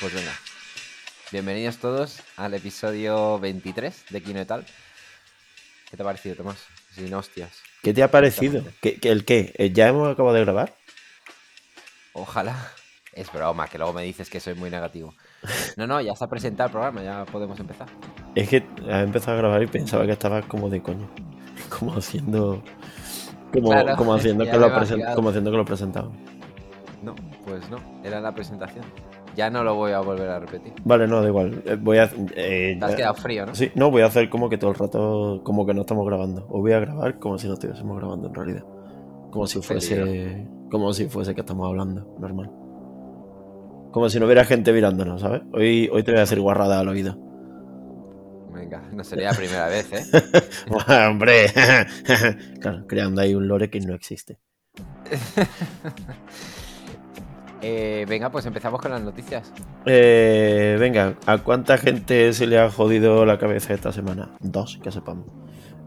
Pues venga. Bienvenidos todos al episodio 23 de Kino y tal. ¿Qué te ha parecido, Tomás? Sin hostias. ¿Qué te ha parecido? ¿Qué, el qué? Eh, ¿Ya hemos acabado de grabar? Ojalá. Es broma, que luego me dices que soy muy negativo. No, no, ya está presentado el programa, ya podemos empezar. Es que has empezado a grabar y pensaba que estabas como de coño. Como haciendo. Como, Claro, como haciendo que lo como haciendo que lo presentaba. No, pues no, era la presentación. Ya no lo voy a volver a repetir. Vale, no, da igual. Eh, Voy a. eh, Te has ya- quedado frío, ¿no? Sí, no, voy a hacer como que todo el rato. Como que no estamos grabando. O voy a grabar como si no estuviésemos grabando en realidad. Como si fuese. Como si fuese que estamos hablando, normal. Como si no hubiera gente mirándonos, ¿sabes? Hoy, hoy te voy a decir guarrada al oído. Venga, no sería la primera vez, ¿eh? ¡Hombre! claro, creando ahí un lore que no existe. Eh, Venga, pues empezamos con las noticias. Eh, venga, ¿a cuánta gente se le ha jodido la cabeza esta semana? Dos, que sepamos.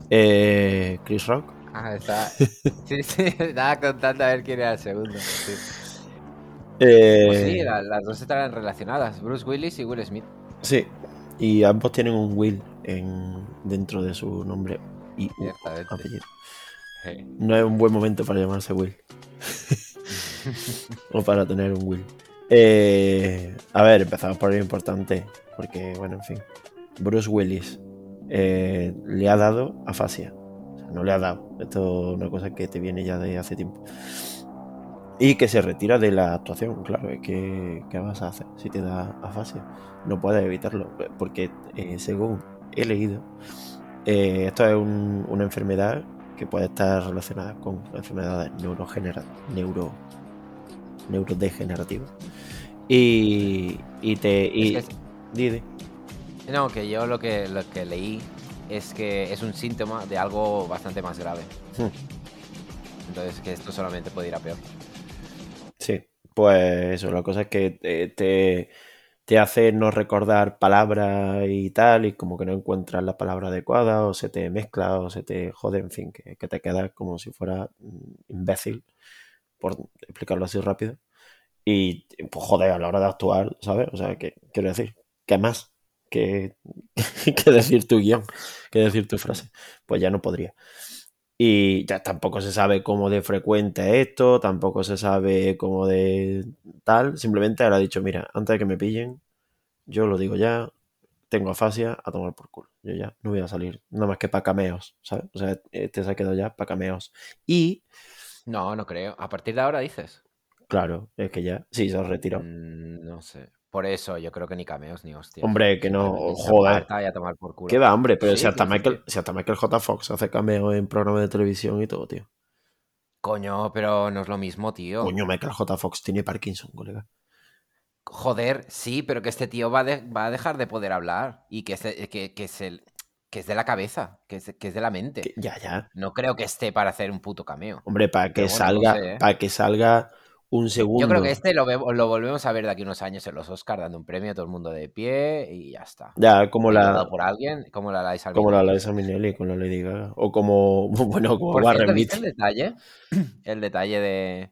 Eh, Chris Rock. Ah, está. Sí, sí, estaba contando a ver quién era el segundo. sí. Eh, Pues sí, la- las dos estarán relacionadas. Bruce Willis y Will Smith. sí, y ambos tienen un Will en, dentro de su nombre y apellido. No es un buen momento para llamarse Will. o para tener un Will. Eh, a ver, empezamos por lo importante. Porque, bueno, en fin. Bruce Willis eh, le ha dado afasia. O sea, no le ha dado. Esto es una cosa que te viene ya de hace tiempo. Y que se retira de la actuación, claro. Que, ¿qué vas a hacer si te da afasia? No puedes evitarlo. Porque, eh, según he leído, eh, esto es un- una enfermedad que puede estar relacionada con enfermedades neurogenera- neuro, neurodegenerativas. Y, y te. Y, Es que di, di. No, que yo lo que, lo que leí es que es un síntoma de algo bastante más grave. Hmm. Entonces, que esto solamente puede ir a peor. Sí, pues eso, la cosa es que te, te, te hace no recordar palabras y tal, y como que no encuentras la palabra adecuada, o se te mezcla, o se te jode, en fin, que, que te quedas como si fuera mm, imbécil, por explicarlo así rápido. Y pues joder, a la hora de actuar, ¿sabes? O sea, que quiero decir, ¿qué más? que, que decir tu guion, que decir tu frase. Pues ya no podría. Y ya tampoco se sabe cómo de frecuente es esto, tampoco se sabe cómo de tal. Simplemente ahora ha dicho, mira, antes de que me pillen, yo lo digo ya, tengo afasia a tomar por culo. Yo ya no voy a salir, nada más que para cameos, ¿sabes? O sea, este se ha quedado ya para cameos. Y, No, no creo. A partir de ahora dices. claro, es que ya, sí, se ha retirado. Mm, no sé. Por eso yo creo que ni cameos ni hostias. Hombre, que no, joder. a tomar por culo. ¿Qué va, hombre? Pero Sí, si, hasta Michael, si hasta Michael J. Fox hace cameo en programas de televisión y todo, tío. Coño, pero no es lo mismo, tío. Coño, Michael J. Fox tiene Parkinson, colega. Joder, sí, pero que este tío va, de- va a dejar de poder hablar. Y que es, de- que, que es, el, que es de la cabeza, que es, que es de la mente. Ya, ya. No creo que esté para hacer un puto cameo. Hombre, para que Pero bueno, no salga, sé, ¿eh? para que salga un segundo. Yo creo que este lo, lo volvemos a ver de aquí unos años en los Oscars dando un premio a todo el mundo de pie y ya está. Ya, como la, por alguien, como la Liza como la Minnelli. Liza Minnelli con la Lady Gaga. O como, bueno, como Por Warren cierto, ¿viste el detalle? El detalle de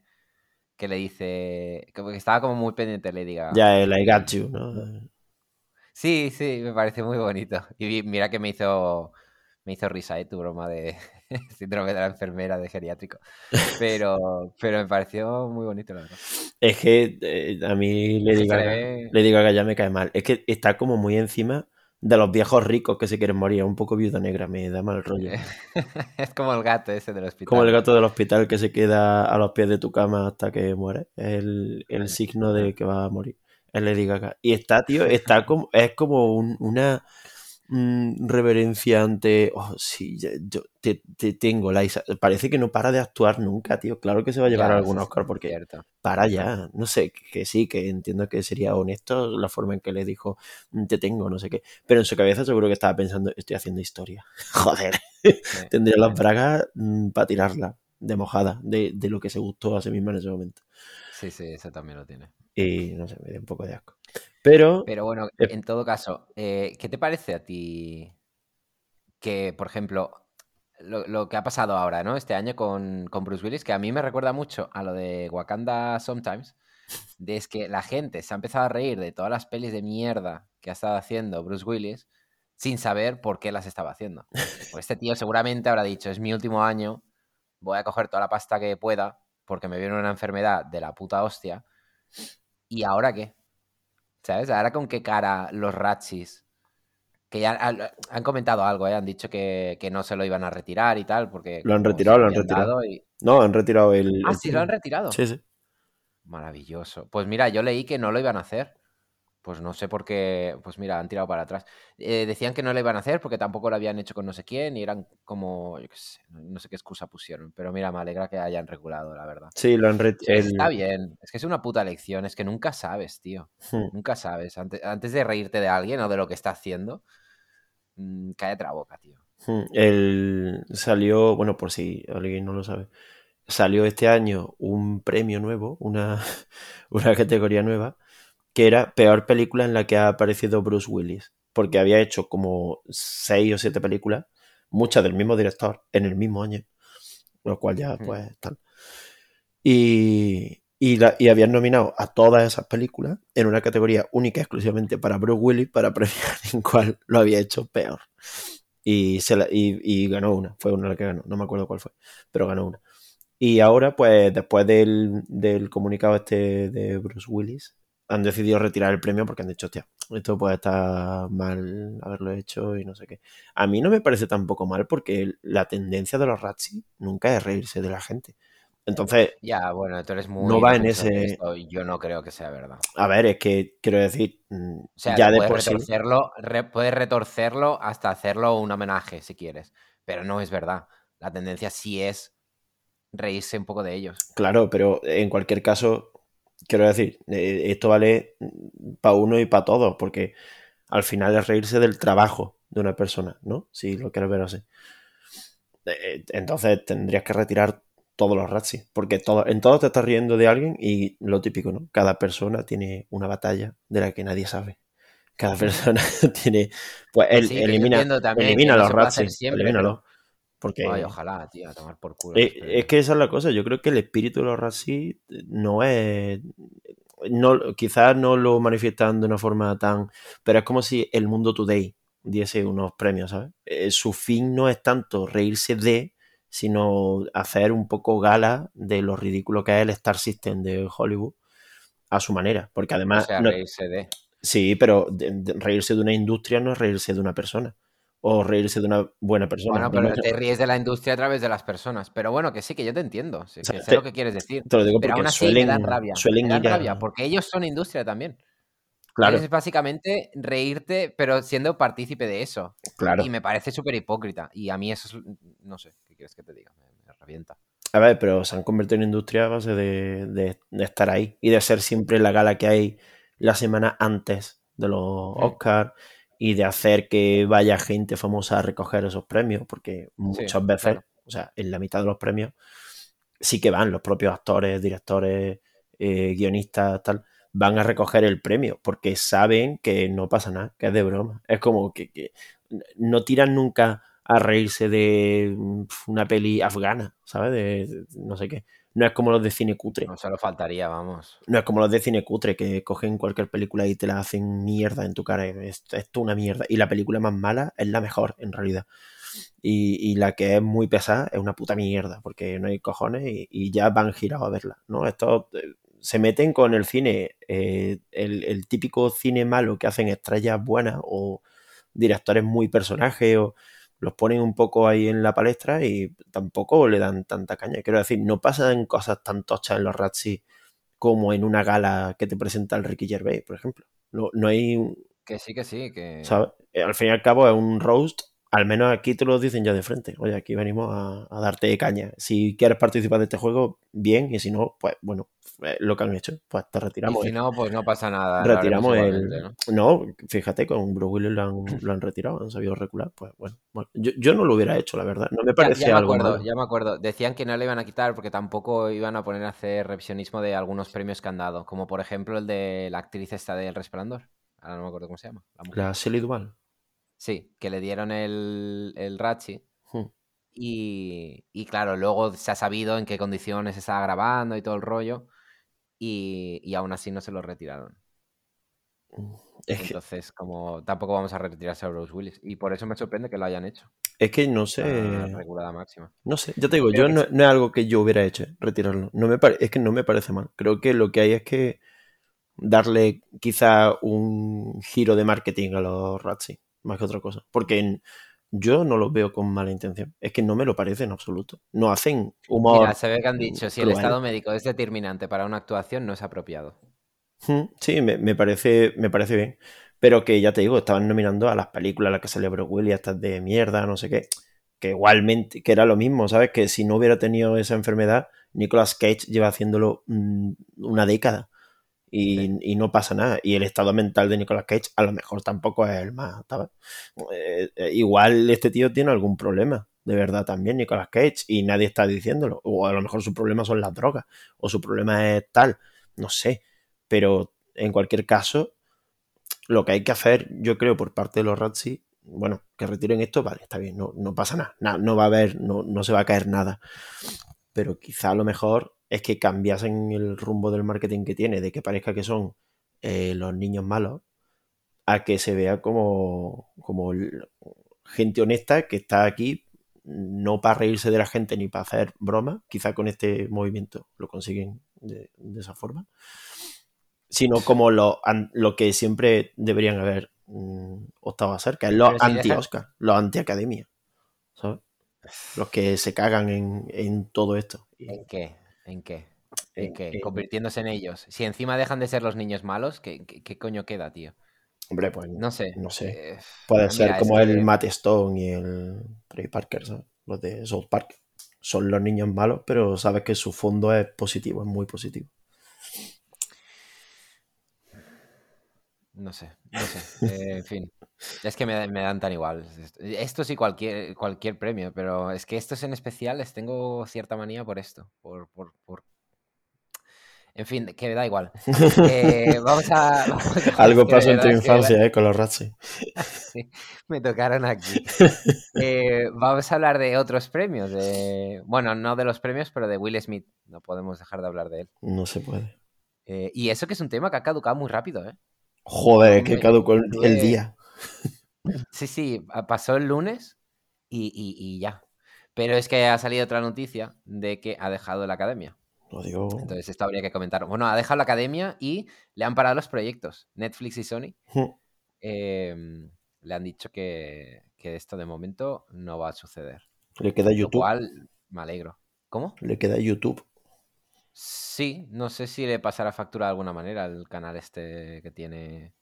que le dice que estaba como muy pendiente Lady Gaga. Ya, el I got you, ¿no? Sí, sí, me parece muy bonito. Y mira que me hizo me hizo risa ¿eh? tu broma de síndrome de la enfermera de geriátrico. Pero, pero me pareció muy bonito, la verdad. Es que eh, a mí le Gaga, ve- Lady Gaga ya me cae mal. Es que está como muy encima de los viejos ricos que se quieren morir. Un poco viuda negra, me da mal rollo. es como el gato ese del hospital. Como el gato del hospital que se queda a los pies de tu cama hasta que muere. Es el, el signo de que va a morir. Es Lady Gaga. Y está, tío, está como, es como un- una mm, reverencia ante. Oh, sí, yo te, te tengo, Liza. Parece que no para de actuar nunca, tío. Claro que se va a llevar Ya, algún Oscar porque cierto. para ya. No sé, que, que sí, que entiendo que sería honesto la forma en que le dijo "Mm, te tengo, no sé qué. Pero en su cabeza seguro que estaba pensando, estoy haciendo historia. Joder. Sí. Tendría las bragas para tirarla de mojada, de, de lo que se gustó a sí misma en ese momento. Sí, sí, eso también lo tiene. Y no sé, me dio un poco de asco. Pero, Pero bueno, Eh. en todo caso, eh, ¿qué te parece a ti que, por ejemplo, lo, lo que ha pasado ahora, ¿no? Este año con, con Bruce Willis, que a mí me recuerda mucho a lo de Wakanda Sometimes, de es que la gente se ha empezado a reír de todas las pelis de mierda que ha estado haciendo Bruce Willis sin saber por qué las estaba haciendo. Pues este tío seguramente habrá dicho, es mi último año, voy a coger toda la pasta que pueda porque me viene una enfermedad de la puta hostia. ¿Y ahora qué? ¿Sabes? Ahora con qué cara los Ratchis, que ya han, comentado algo, ¿eh? han dicho que, no se lo iban a retirar y tal, porque... Lo han retirado, lo han retirado. No, han retirado el... Ah, sí, lo han retirado. Sí, sí. Maravilloso. Pues mira, yo leí que no lo iban a hacer. Pues no sé por qué, pues mira, han tirado para atrás. Eh, decían que no lo iban a hacer porque tampoco lo habían hecho con no sé quién y eran como, yo qué sé, no sé qué excusa pusieron. Pero mira, me alegra que hayan regulado, la verdad. Sí, lo han retirado. Está bien, es que es una puta lección, es que nunca sabes, tío. Hmm. Nunca sabes. Antes, de reírte de alguien o de lo que está haciendo, mmm, cállate la boca, tío. Hmm. El salió, bueno, por si alguien no lo sabe, salió este año un premio nuevo, una, una categoría nueva que era peor película en la que ha aparecido Bruce Willis, porque había hecho como seis o siete películas, muchas del mismo director, en el mismo año, lo cual ya pues están. Y, y, habían nominado a todas esas películas en una categoría única exclusivamente para Bruce Willis para premiar en cuál lo había hecho peor. Y, se y, ganó una, fue una la que ganó, no me acuerdo cuál fue, pero ganó una. Y ahora, pues después del, del comunicado este de Bruce Willis, han decidido retirar el premio porque han dicho, hostia, esto puede estar mal haberlo hecho y no sé qué. A mí no me parece tampoco mal porque la tendencia de los Ratsi nunca es reírse de la gente. Entonces, ya, bueno, tú eres muy. No va en ese. yo no creo que sea verdad. A ver, es que quiero decir. Mm, o sea, ya de puedes, retorcerlo, puedes retorcerlo hasta hacerlo un homenaje si quieres. Pero no es verdad. La tendencia sí es reírse un poco de ellos. Claro, pero en cualquier caso, quiero decir, eh, esto vale para uno y para todos, porque al final es reírse del trabajo de una persona, ¿no? Si lo quieres ver así. Eh, entonces tendrías que retirar todos los Ratsi, porque todo, en todo te estás riendo de alguien y lo típico, ¿no? Cada persona tiene una batalla de la que nadie sabe. Cada persona tiene. Pues él, elimina, elimina los. Porque, Ay, ojalá, tío, a tomar por culo. Eh, es, que esa es la cosa. Yo creo que el espíritu de los Rassi no es. No, quizás no lo manifiestan de una forma tan. Pero es como si el mundo today diese unos premios, ¿sabes? Eh, su fin no es tanto reírse de, sino hacer un poco gala de lo ridículo que es el Star System de Hollywood a su manera. Porque además. O sea, reírse de. Sí, pero reírse de una industria no es reírse de una persona o reírse de una buena persona. Bueno, pero te ríes de la industria a través de las personas. Pero bueno, que sí, que yo te entiendo. sé lo que quieres decir. Te lo digo pero aún así suelen, me dan rabia. Suelen me dan rabia, porque ellos son industria también. Claro. Es básicamente reírte, pero siendo partícipe de eso. Claro. Y me parece súper hipócrita. Y a mí eso es, no sé, ¿qué quieres que te diga? Me, revienta. A ver, pero se han convertido en industria a base de, de, estar ahí y de ser siempre la gala que hay la semana antes de los Oscars y de hacer que vaya gente famosa a recoger esos premios, porque muchas veces, o sea, en la mitad de los premios sí que van los propios actores, directores, eh, guionistas, tal, van a recoger el premio, porque saben que no pasa nada, que es de broma. Es como que, no tiran nunca a reírse de una peli afgana, ¿sabes? de no sé qué. No es como los de cine cutre. No se lo faltaría, vamos. No es como los de cine cutre que cogen cualquier película y te la hacen mierda en tu cara. Es, esto una mierda. Y la película más mala es la mejor, en realidad. Y, la que es muy pesada es una puta mierda, porque no hay cojones y, ya van girados a verla. ¿no? Estos eh, se meten con el cine, eh, el, el, típico cine malo que hacen estrellas buenas o directores muy personajes o los ponen un poco ahí en la palestra y tampoco le dan tanta caña. Quiero decir, no pasan cosas tan tochas en los Razzies como en una gala que te presenta el Ricky Gervais, por ejemplo. No, no hay... Que sí, que sí, que... Eh, al fin y al cabo es un roast al menos aquí te lo dicen ya de frente. Oye, aquí venimos a, darte caña. Si quieres participar de este juego, bien, y si no, pues bueno, eh, lo que han hecho, pues te retiramos. Y si no, pues no pasa nada. Retiramos el. ¿no? fíjate, con Bruce Willis lo han, lo han, retirado, han sabido recular. Pues bueno, yo, no lo hubiera hecho, la verdad. No me parece ya, me acuerdo, Ya me acuerdo. Decían que no le iban a quitar porque tampoco iban a poner a hacer revisionismo de algunos premios que han dado, como por ejemplo el de la actriz esta del Resplandor. Ahora no me acuerdo cómo se llama. La, la Shelley Duval. Sí, que le dieron el, el Rachi. Hmm. Y, y, claro, luego se ha sabido en qué condiciones se estaba grabando y todo el rollo. y, y aún así no se lo retiraron. Es que, Entonces, como tampoco vamos a retirarse a Bruce Willis. Y por eso me sorprende que lo hayan hecho. es que no sé. regulada máxima. No sé, ya te digo, Creo yo que no, sí. no es algo que yo hubiera hecho, retirarlo. No me pare- es que no me parece mal. Creo que lo que hay es que darle quizá un giro de marketing a los Razzie, más que otra cosa. Porque yo no los veo con mala intención. Es que no me lo parece en absoluto. No hacen humor. Mira, se ve que han dicho, si el estado médico es determinante para una actuación, no es apropiado. Mm, Sí, me, me parece, me parece bien. Pero que ya te digo, estaban nominando a las películas a las que Bruce Willis, estas de mierda, no sé qué. Que igualmente, que era lo mismo, ¿sabes? Que si no hubiera tenido esa enfermedad, Nicolas Cage lleva haciéndolo mm, una década. Y, no pasa nada. Y el estado mental de Nicolas Cage a lo mejor tampoco es el más. Eh, eh, igual este tío tiene algún problema, de verdad también, Nicolas Cage, y nadie está diciéndolo. O a lo mejor su problema son las drogas, o su problema es tal, no sé. Pero en cualquier caso, lo que hay que hacer, yo creo, por parte de los Razzie, bueno, que retiren esto, vale, está bien, no, no pasa nada, na- no va a haber, no, no se va a caer nada. Pero quizá a lo mejor es que cambiasen el rumbo del marketing que tiene, de que parezca que son eh, los niños malos, a que se vea como, como gente honesta que está aquí no para reírse de la gente ni para hacer bromas, quizá con este movimiento lo consiguen de, de esa forma, sino como lo, an- lo que siempre deberían haber mm, optado a hacer, que es los si anti-Oscar, los anti-academia, ¿sabes? Los que se cagan en, en todo esto. ¿En qué? ¿En qué? ¿En en- qué? en- Convirtiéndose en ellos. Si encima dejan de ser los niños malos, ¿qué, qué- qué coño queda, tío? hombre, pues No sé. no sé. eh, Puede ser como el Matt Stone y el Trey Parker, ¿sabes? Los de South Park. Son los niños malos, pero sabes que su fondo es positivo, es muy positivo. No sé, no sé. eh, en fin. Es que me, me dan tan igual. Esto sí cualquier, cualquier premio, pero es que estos en especial les tengo cierta manía por esto. Por, por, por... En fin, que me da igual. Eh, vamos a... vamos a- Algo pasó en tu que infancia, ¿eh? Con los Razzie. Sí, me tocaron aquí. Eh, vamos a hablar de otros premios. De... Bueno, no de los premios, pero de Will Smith. No podemos dejar de hablar de él. No se puede. Y eso que es un tema que ha caducado muy rápido, ¿eh? Joder, es que caducó el, el día. Sí, sí, pasó el lunes y, y- y ya. Pero es que ha salido otra noticia de que ha dejado la academia. Lo digo. Entonces esto habría que comentar. Bueno, ha dejado la academia y le han parado los proyectos. Netflix y Sony eh, le han dicho que, que esto de momento no va a suceder. Le queda Lo YouTube. cual me alegro. ¿Cómo? Le queda YouTube. Sí, no sé si le pasará factura de alguna manera al canal este que tiene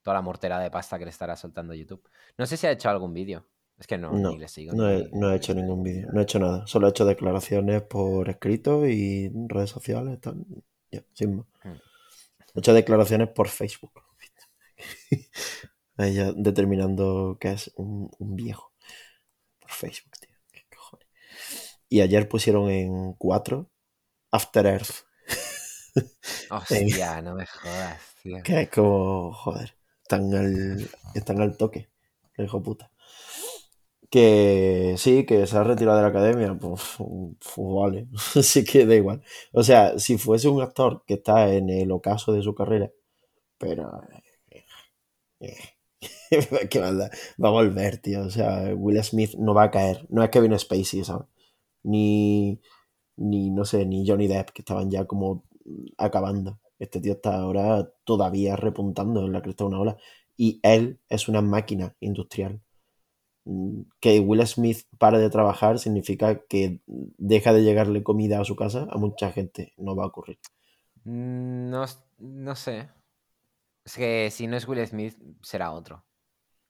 toda la mortera de pasta que le estará soltando YouTube. No sé si ha hecho algún vídeo. Es que no, No, ni le sigo. no he, no he hecho ningún vídeo. No he hecho nada. Solo he hecho declaraciones por escrito y redes sociales. Tal. Ya, sin más. Mm. He hecho declaraciones por Facebook. Ya determinando que es un, un viejo. Por Facebook, tío. ¿Qué cojones? Y ayer pusieron en 4 After Earth. Hostia, no me jodas, tío. Que es como, joder, están al, están al toque, hijo puta. Que sí, que se ha retirado de la academia, pues, pues vale, sí que da igual. O sea, si fuese un actor que está en el ocaso de su carrera, pero... eh, ¿Qué maldad? Va a volver, tío. O sea, Will Smith no va a caer. No es Kevin Spacey, ¿sabes? Ni, ni, no sé, ni Johnny Depp, que estaban ya como acabando. Este tío está ahora todavía repuntando en la cresta de una ola. Y él es una máquina industrial. Mm, Que Will Smith pare de trabajar significa que deja de llegarle comida a su casa a mucha gente. No va a ocurrir. Mm, No, no sé. Es que si no es Will Smith, será otro.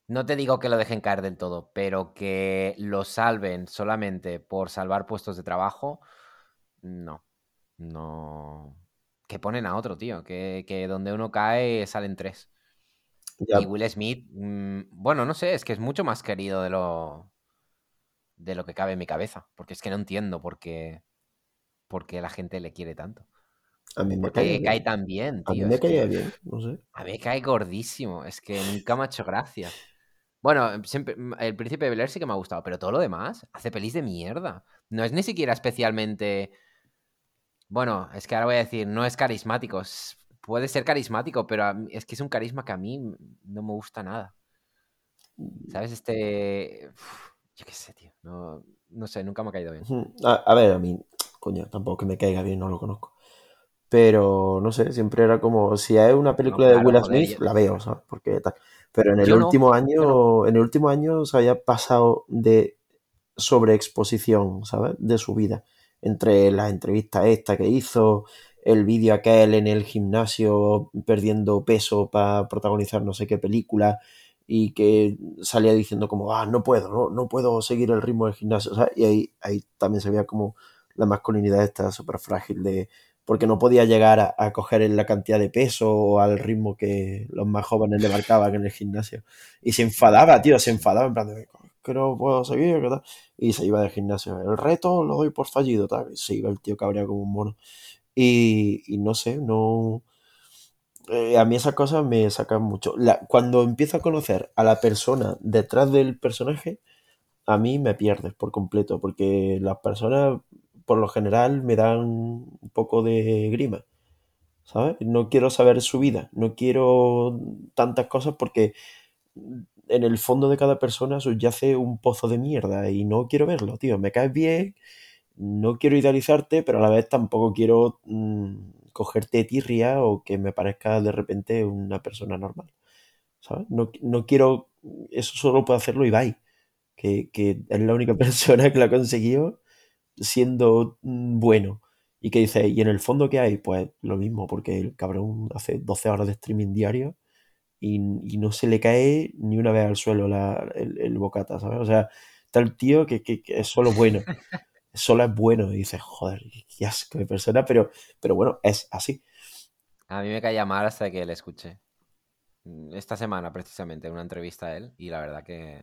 No te digo que lo dejen caer del todo, pero que lo salven solamente por salvar puestos de trabajo, no. No. Que ponen a otro, tío. Que, que donde uno cae salen tres. Ya, Y Will Smith, mm, bueno, no sé, es que es mucho más querido de lo, de lo que cabe en mi cabeza. Porque es que no entiendo por qué, por qué la gente le quiere tanto. a mí me ¿Por cae cae bien. tan bien, A mí tío? me que- caía bien, no sé. a mí me cae gordísimo. Es que nunca me ha hecho gracia. Bueno, siempre, mm, el príncipe de Bel Air sí que me ha gustado, pero todo lo demás hace pelis de mierda. No es ni siquiera especialmente Bueno, es que ahora voy a decir, no es carismático. puede ser carismático, pero mí- es que es un carisma que a mí no me gusta nada. ¿Sabes? Este... uf, yo qué sé, tío. No, no sé, nunca me ha caído bien. A, a ver, a mí, coño, tampoco que me caiga bien, no lo conozco. Pero no sé, siempre era como, si es una película de claro, Will Smith, la veo, ¿sabes? Porque tal. Pero en el Yo último año, en el último año se había pasado de sobreexposición, ¿sabes? De su vida. Entre las entrevistas esta que hizo, el vídeo aquel en el gimnasio perdiendo peso para protagonizar no sé qué película y que salía diciendo como, ah, no puedo, no, no puedo seguir el ritmo del gimnasio. Y ahí, ahí también se veía como la masculinidad esta súper frágil de porque no podía llegar a, coger la cantidad de peso o al ritmo que los más jóvenes le marcaban en el gimnasio. Y se enfadaba, tío, se enfadaba en plan de que no puedo seguir. Y se iba del gimnasio. El reto lo doy por fallido, tal. Se iba el tío cabreado como un mono. Y, y no sé, no. eh, a mí esas cosas me sacan mucho. Cuando empiezo a conocer a la persona detrás del personaje, a mí me pierdes por completo, porque las personas, por lo general, me dan un poco de grima, ¿sabes? No quiero saber su vida, no quiero tantas cosas porque en el fondo de cada persona subyace un pozo de mierda y no quiero verlo, tío. Me caes bien, no quiero idealizarte, pero a la vez tampoco quiero mm, cogerte tirria o que me parezca de repente una persona normal, ¿sabes? No, no quiero, eso solo puede hacerlo Ibai, que, que es la única persona que lo ha conseguido siendo mm, bueno. Y que dice, ¿y en el fondo qué hay? Pues lo mismo, porque el cabrón hace 12 horas de streaming diario y, y no se le cae ni una vez al suelo la- el, el bocata, ¿sabes? O sea, el tío que, que- que es solo bueno, solo es bueno y dices, joder, qué asco de persona, pero, pero bueno, es así. A mí me caía mal hasta que le escuché. Esta semana, precisamente, una entrevista a él y la verdad que,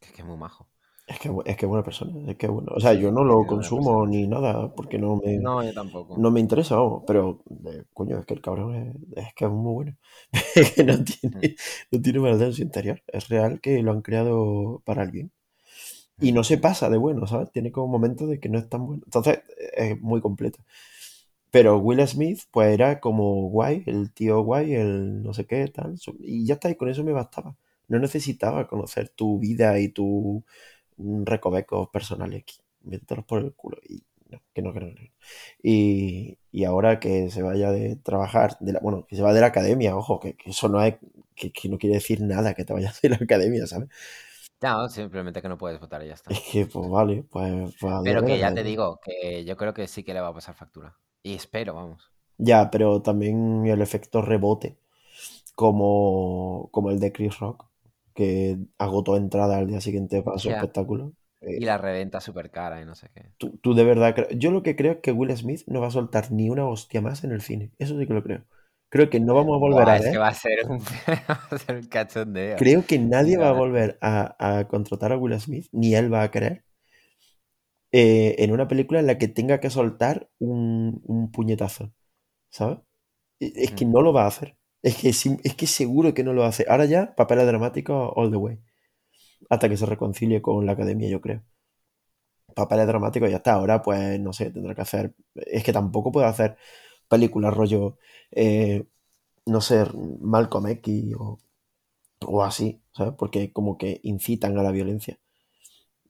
que, que es muy majo. Es que es que buena persona, es que bueno. O sea, yo no lo consumo ni nada porque no me, No, yo tampoco. no me interesa, vamos, pero eh, coño, es que el cabrón es, es que es muy bueno. Que no Mm. tiene, no tiene maldad en su interior. Es real que lo han creado para el bien. Y no se pasa de bueno, ¿sabes? Tiene como momentos de que no es tan bueno. Entonces, es muy completo. Pero Will Smith, pues era como guay, el tío guay, el no sé qué, tal. Y ya está, y con eso me bastaba. No necesitaba conocer tu vida y tus recovecos personales. Métetelos por el culo. Y no, que no, que no, que no. Y, y ahora que se vaya de trabajar, de la, bueno, que se va de la academia, ojo, que, que eso no es, que, que no quiere decir nada que te vayas de la academia, ¿sabes? No, simplemente que no puedes votar y ya está. Es que, pues vale, pues, pues Pero que ya te digo, que yo creo que sí que le va a pasar factura. Y espero, vamos. Ya, pero también el efecto rebote, como, como el de Chris Rock, que agotó entrada al día siguiente para su espectáculo. Eh, Y la reventa súper cara y no sé qué. tú, tú de verdad, yo lo que creo es que Will Smith no va a soltar ni una hostia más en el cine. Eso sí que lo creo. Creo que no vamos a volver Buah, a es que ver. va a ser un, va a ser un cachondeo. Creo que nadie va a volver a, a contratar a Will Smith, ni él va a querer, eh, en una película en la que tenga que soltar un, un puñetazo. ¿Sabes? Es que Mm. no lo va a hacer. Es que, es que seguro que no lo hace. Ahora ya, papeles dramáticos all the way. Hasta que se reconcilie con la academia, yo creo. Papeles dramáticos ya está. Ahora, pues, no sé, tendrá que hacer. Es que tampoco puede hacer películas rollo, eh, no sé, Malcolm X o, o así, ¿sabes? Porque como que incitan a la violencia.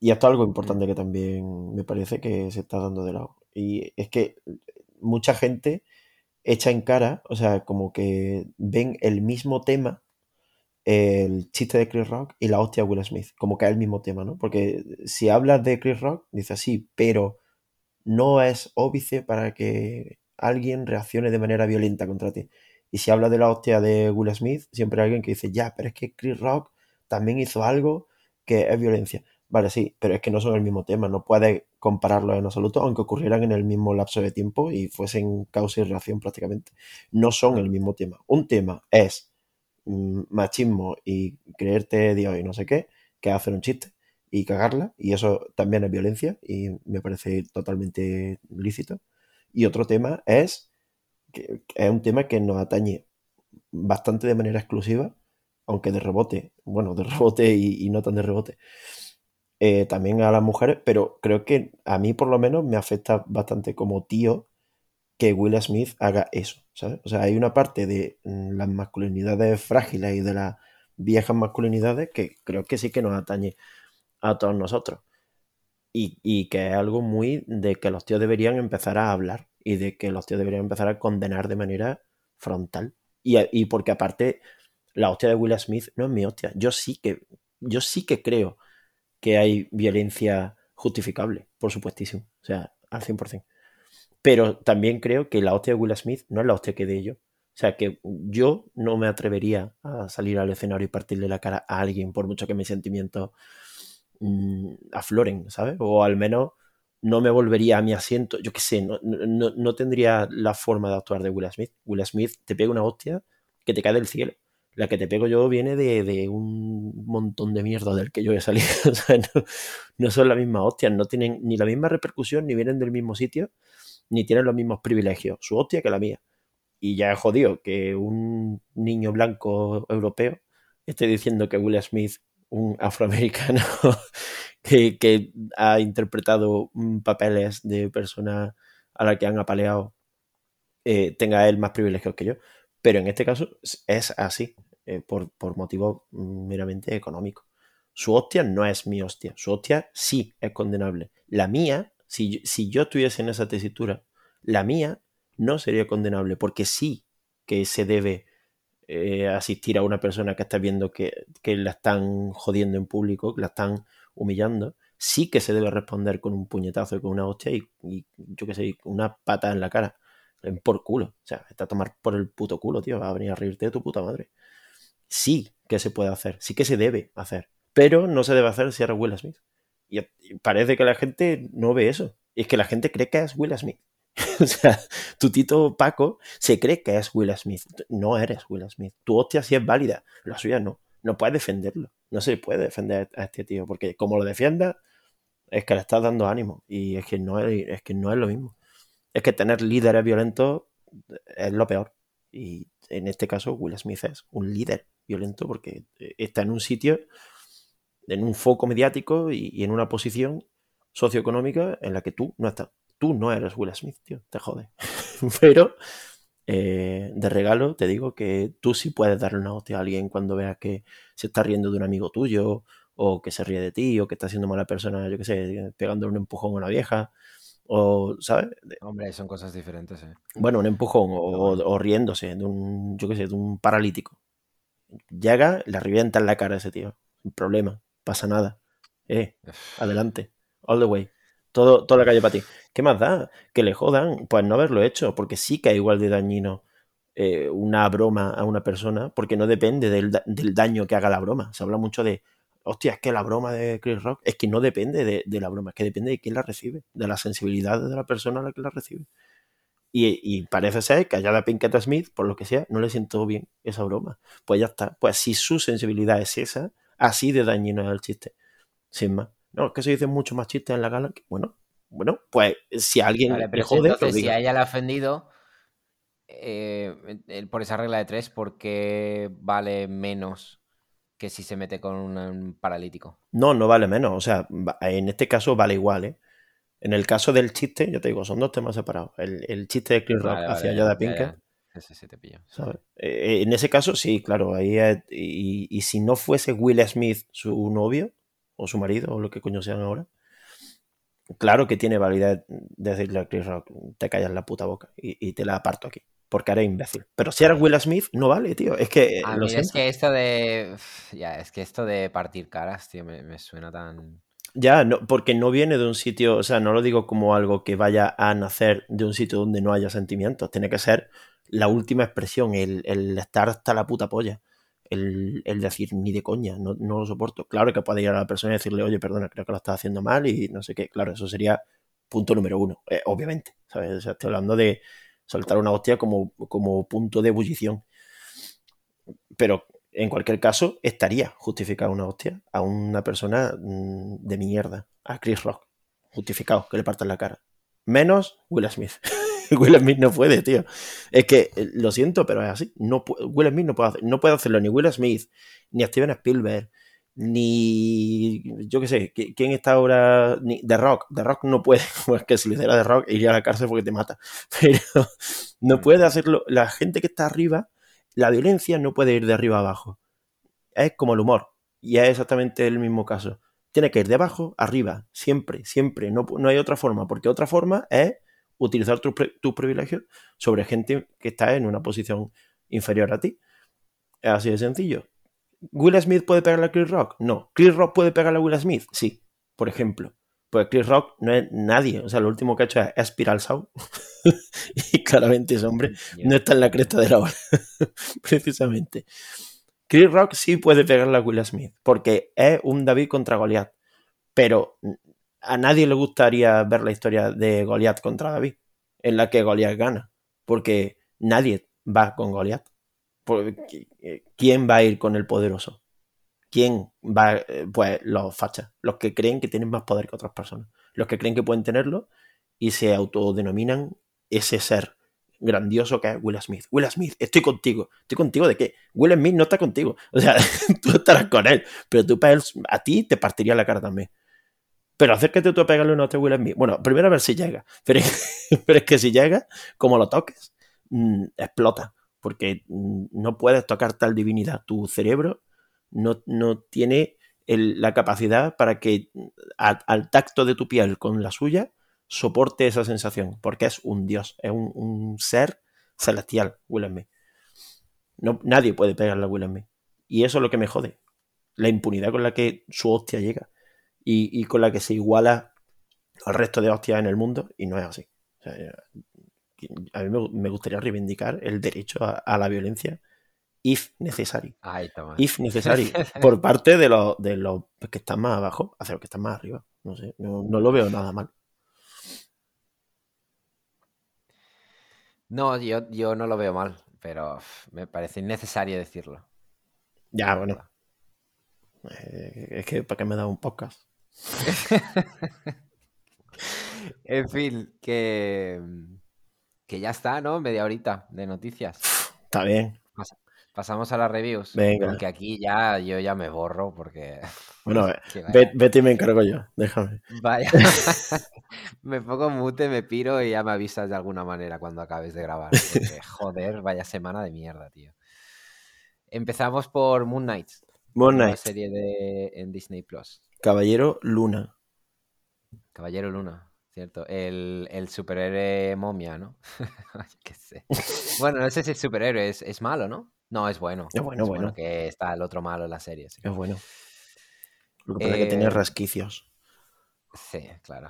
Y esto es algo importante que también me parece que se está dando de lado. Y es que mucha gente echa en cara, o sea, como que ven el mismo tema, el chiste de Chris Rock y la hostia de Will Smith, como que es el mismo tema, ¿no? Porque si hablas de Chris Rock, dices sí, pero no es óbice para que alguien reaccione de manera violenta contra ti. Y si hablas de la hostia de Will Smith, siempre hay alguien que dice, ya, pero es que Chris Rock también hizo algo que es violencia. Vale, sí, pero es que no son el mismo tema, no puedes compararlos en absoluto, aunque ocurrieran en el mismo lapso de tiempo y fuesen causa y reacción prácticamente. No son el mismo tema. Un tema es mm, machismo y creerte Dios y no sé qué, que hacer un chiste y cagarla, y eso también es violencia y me parece totalmente lícito. Y otro tema es que es un tema que nos atañe bastante de manera exclusiva, aunque de rebote, bueno, de rebote y no tan de rebote, eh, también a las mujeres, pero creo que a mí por lo menos me afecta bastante como tío que Will Smith haga eso, ¿sabes? O sea, hay una parte de mm, las masculinidades frágiles y de las viejas masculinidades que creo que sí que nos atañe a todos nosotros. Y, que es algo muy de que los tíos deberían empezar a hablar y de que los tíos deberían empezar a condenar de manera frontal. Y, y porque aparte, la hostia de Will Smith no es mi hostia. Yo sí que, yo sí que creo que hay violencia justificable, por supuestísimo. O sea, al 100%. Pero también creo que la hostia de Will Smith no es la hostia que de ellos. O sea, que yo no me atrevería a salir al escenario y partirle la cara a alguien, por mucho que mis sentimientos mm, afloren, ¿sabes? O al menos no me volvería a mi asiento. Yo qué sé, no, no, tendría la forma de actuar de Will Smith. Will Smith te pega una hostia que te cae del cielo. La que te pego yo viene de, un montón de mierda del que yo he salido. no, son la misma hostia, no tienen ni la misma repercusión, ni vienen del mismo sitio ni tienen los mismos privilegios, su hostia que la mía. Y ya jodido que un niño blanco europeo esté diciendo que Will Smith, un afroamericano que, ha interpretado papeles de persona a la que han apaleado, eh, tenga él más privilegios que yo. Pero en este caso es así, eh, por, por motivos meramente económicos. Su hostia no es mi hostia, su hostia sí es condenable. La mía si, yo estuviese en esa tesitura, la mía no sería condenable, porque sí que se debe eh, asistir a una persona que está viendo que, la están jodiendo en público, que la están humillando, sí que se debe responder con un puñetazo y con una hostia y, yo qué sé, una pata en la cara. Por culo. O sea, está a tomar por el puto culo, tío. Va a venir a reírte de tu puta madre. Sí que se puede hacer, sí que se debe hacer. Pero no se debe hacer si eres Will Smith. Y parece que la gente no ve eso. Y es que la gente cree que es Will Smith. o sea, tu tito Paco se cree que es Will Smith. No eres Will Smith. Tu hostia sí es válida, la suya no. No puedes defenderlo. No se puede defender a este tío, porque como lo defienda, es que le estás dando ánimo. Y es que no es, es que no es lo mismo. Es que tener líderes violentos es lo peor. Y en este caso, Will Smith es un líder violento porque está en un sitio en un foco mediático y, en una posición socioeconómica en la que tú no estás. Tú no eres Will Smith, tío, te jode. Pero eh, de regalo te digo que tú sí puedes darle una hostia a alguien cuando veas que se está riendo de un amigo tuyo o que se ríe de ti o que está siendo mala persona, yo qué sé, pegándole un empujón a una vieja o, ¿sabes? Hombre, son cosas diferentes, ¿eh? Bueno, un empujón o, riéndose de un, yo qué sé, de un paralítico. Llega, le revienta en la cara a ese tío, sin problema pasa nada. Eh, adelante, all the way. Todo, toda la calle para ti. ¿Qué más da? Que le jodan, pues no haberlo hecho, porque sí que es igual de dañino eh, una broma a una persona, porque no depende del, daño que haga la broma. Se habla mucho de, hostia, es que la broma de Chris Rock, es que no depende de, la broma, es que depende de quién la recibe, de la sensibilidad de la persona a la que la recibe. Y, parece ser que allá la Pinkett Smith, por lo que sea, no le siento bien esa broma. Pues ya está. Pues si su sensibilidad es esa, Así de dañino es el chiste. Sin más. No, es que se dicen mucho más chistes en la gala. bueno, bueno, pues si alguien le jode, entonces, si a ella le ha ofendido eh, por esa regla de tres, ¿por qué vale menos que si se mete con un, paralítico? No, no vale menos. O sea, en este caso vale igual, ¿eh? En el caso del chiste, yo te digo, son dos temas separados. El, chiste de Chris Rock hacia vale, Pinkett ese te pillo. Eh, en ese caso, sí, claro. Ahí y, si no fuese Will Smith su novio, o su marido, o lo que coño sean ahora, claro que tiene validez decirle a Chris Rock, te callas la puta boca y, te la aparto aquí. Porque eres imbécil. Pero si eres Will Smith, no vale, tío. Es que. es que esto de. Ya, es que esto de partir caras, tío, me, suena tan. Ya, no, porque no viene de un sitio, o sea, no lo digo como algo que vaya a nacer de un sitio donde no haya sentimientos, tiene que ser la última expresión, el, estar hasta la puta polla. El, decir ni de coña, no, lo soporto. Claro que puede ir a la persona y decirle, oye, perdona, creo que lo estás haciendo mal y no sé qué. Claro, eso sería punto número uno, eh, obviamente. ¿sabes? estoy hablando de soltar una hostia como, como punto de ebullición. Pero en cualquier caso, estaría justificado una hostia a una persona mm, de mierda, a Chris Rock. Justificado, que le partan la cara. Menos Will Smith. Will Smith no puede, tío. Es que eh, lo siento, pero es así. No, Will Smith no puede, no puede hacerlo ni Will Smith, ni Steven Spielberg, ni yo qué sé, ¿quién está ahora? Ni The Rock. The Rock no puede, pues que si lo hiciera The Rock iría a la cárcel porque te mata. Pero no puede hacerlo. La gente que está arriba, la violencia no puede ir de arriba a abajo. Es como el humor. Y es exactamente el mismo caso. Tiene que ir de abajo arriba, siempre, siempre. No, no hay otra forma, porque otra forma es utilizar tus tu privilegios sobre gente que está en una posición inferior a ti. Es así de sencillo. ¿Will Smith puede pegarle a Chris Rock? No. ¿Chris Rock puede pegarle a Will Smith? Sí, por ejemplo. Pues Chris Rock no es nadie. O sea, lo último que ha hecho es Spiral Sound. y claramente ese hombre no está en la cresta de la ola. Precisamente. Chris Rock sí puede pegarle a Will Smith. Porque es un David contra Goliath. Pero a nadie le gustaría ver la historia de Goliath contra David. En la que Goliath gana. Porque nadie va con Goliath. ¿Quién va a ir con el poderoso? ¿Quién va? Eh, pues los fachas, los que creen que tienen más poder que otras personas, los que creen que pueden tenerlo y se autodenominan ese ser grandioso que es Will Smith. Will Smith, estoy contigo. ¿Estoy contigo de qué? Will Smith no está contigo. O sea, tú estarás con él, pero tú a ti te partiría la cara también. Pero acércate tú a pegarle una a Will Smith. Bueno, primero a ver si llega. Pero, pero es que si llega, como lo toques, mm, explota porque no puedes tocar tal divinidad. Tu cerebro no, tiene la capacidad para que al tacto de tu piel con la suya soporte esa sensación, porque es un dios, es un, ser celestial. No, nadie puede pegarle a Will. Y eso es lo que me jode. La impunidad con la que su hostia llega y, con la que se iguala al resto de hostias en el mundo, y no es así a mí me, gustaría reivindicar el derecho a, la violencia if necessary. if necessary. por parte de los, de los que están más abajo hacia los que están más arriba. No sé, no, lo veo nada mal. No, yo, yo no lo veo mal, pero me parece innecesario decirlo. Ya, bueno. Eh, es que para qué me da un podcast. en fin, que que ya está, ¿no? Media horita de noticias. Está bien. pasamos a las reviews. Venga. Porque aquí ya yo ya me borro porque. Bueno, vete y me encargo yo, déjame. Vaya. me pongo mute, me piro y ya me avisas de alguna manera cuando acabes de grabar. joder, vaya semana de mierda, tío. Empezamos por Moon Knight. Moon Knight. serie de, en Disney Plus. Caballero Luna. Caballero Luna. Cierto, el, superhéroe momia, ¿no? qué sé. Bueno, no sé si el superhéroe es, malo, ¿no? No, es bueno. Es bueno, bueno. que está el otro malo en la serie. Es bueno. Lo que pasa es que tiene eh, rasquicios. Sí, claro.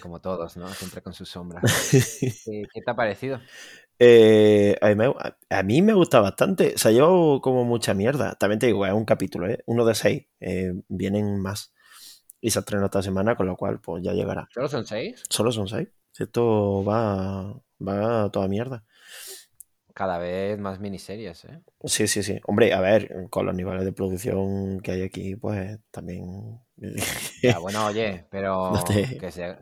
Como todos, ¿no? Siempre con sus sombras. ¿Qué, te ha parecido? Eh, a, mí me, gusta bastante. Se ha llevado como mucha mierda. También te digo, es un capítulo, ¿eh? Uno de seis. Eh, vienen más y se estrena esta semana, con lo cual pues ya llegará. ¿Solo son seis? Solo son seis. Esto va, va a toda mierda. Cada vez más miniseries, ¿eh? Sí, sí, sí. Hombre, a ver, con los niveles de producción que hay aquí, pues también. Ya, bueno, oye, pero que, se,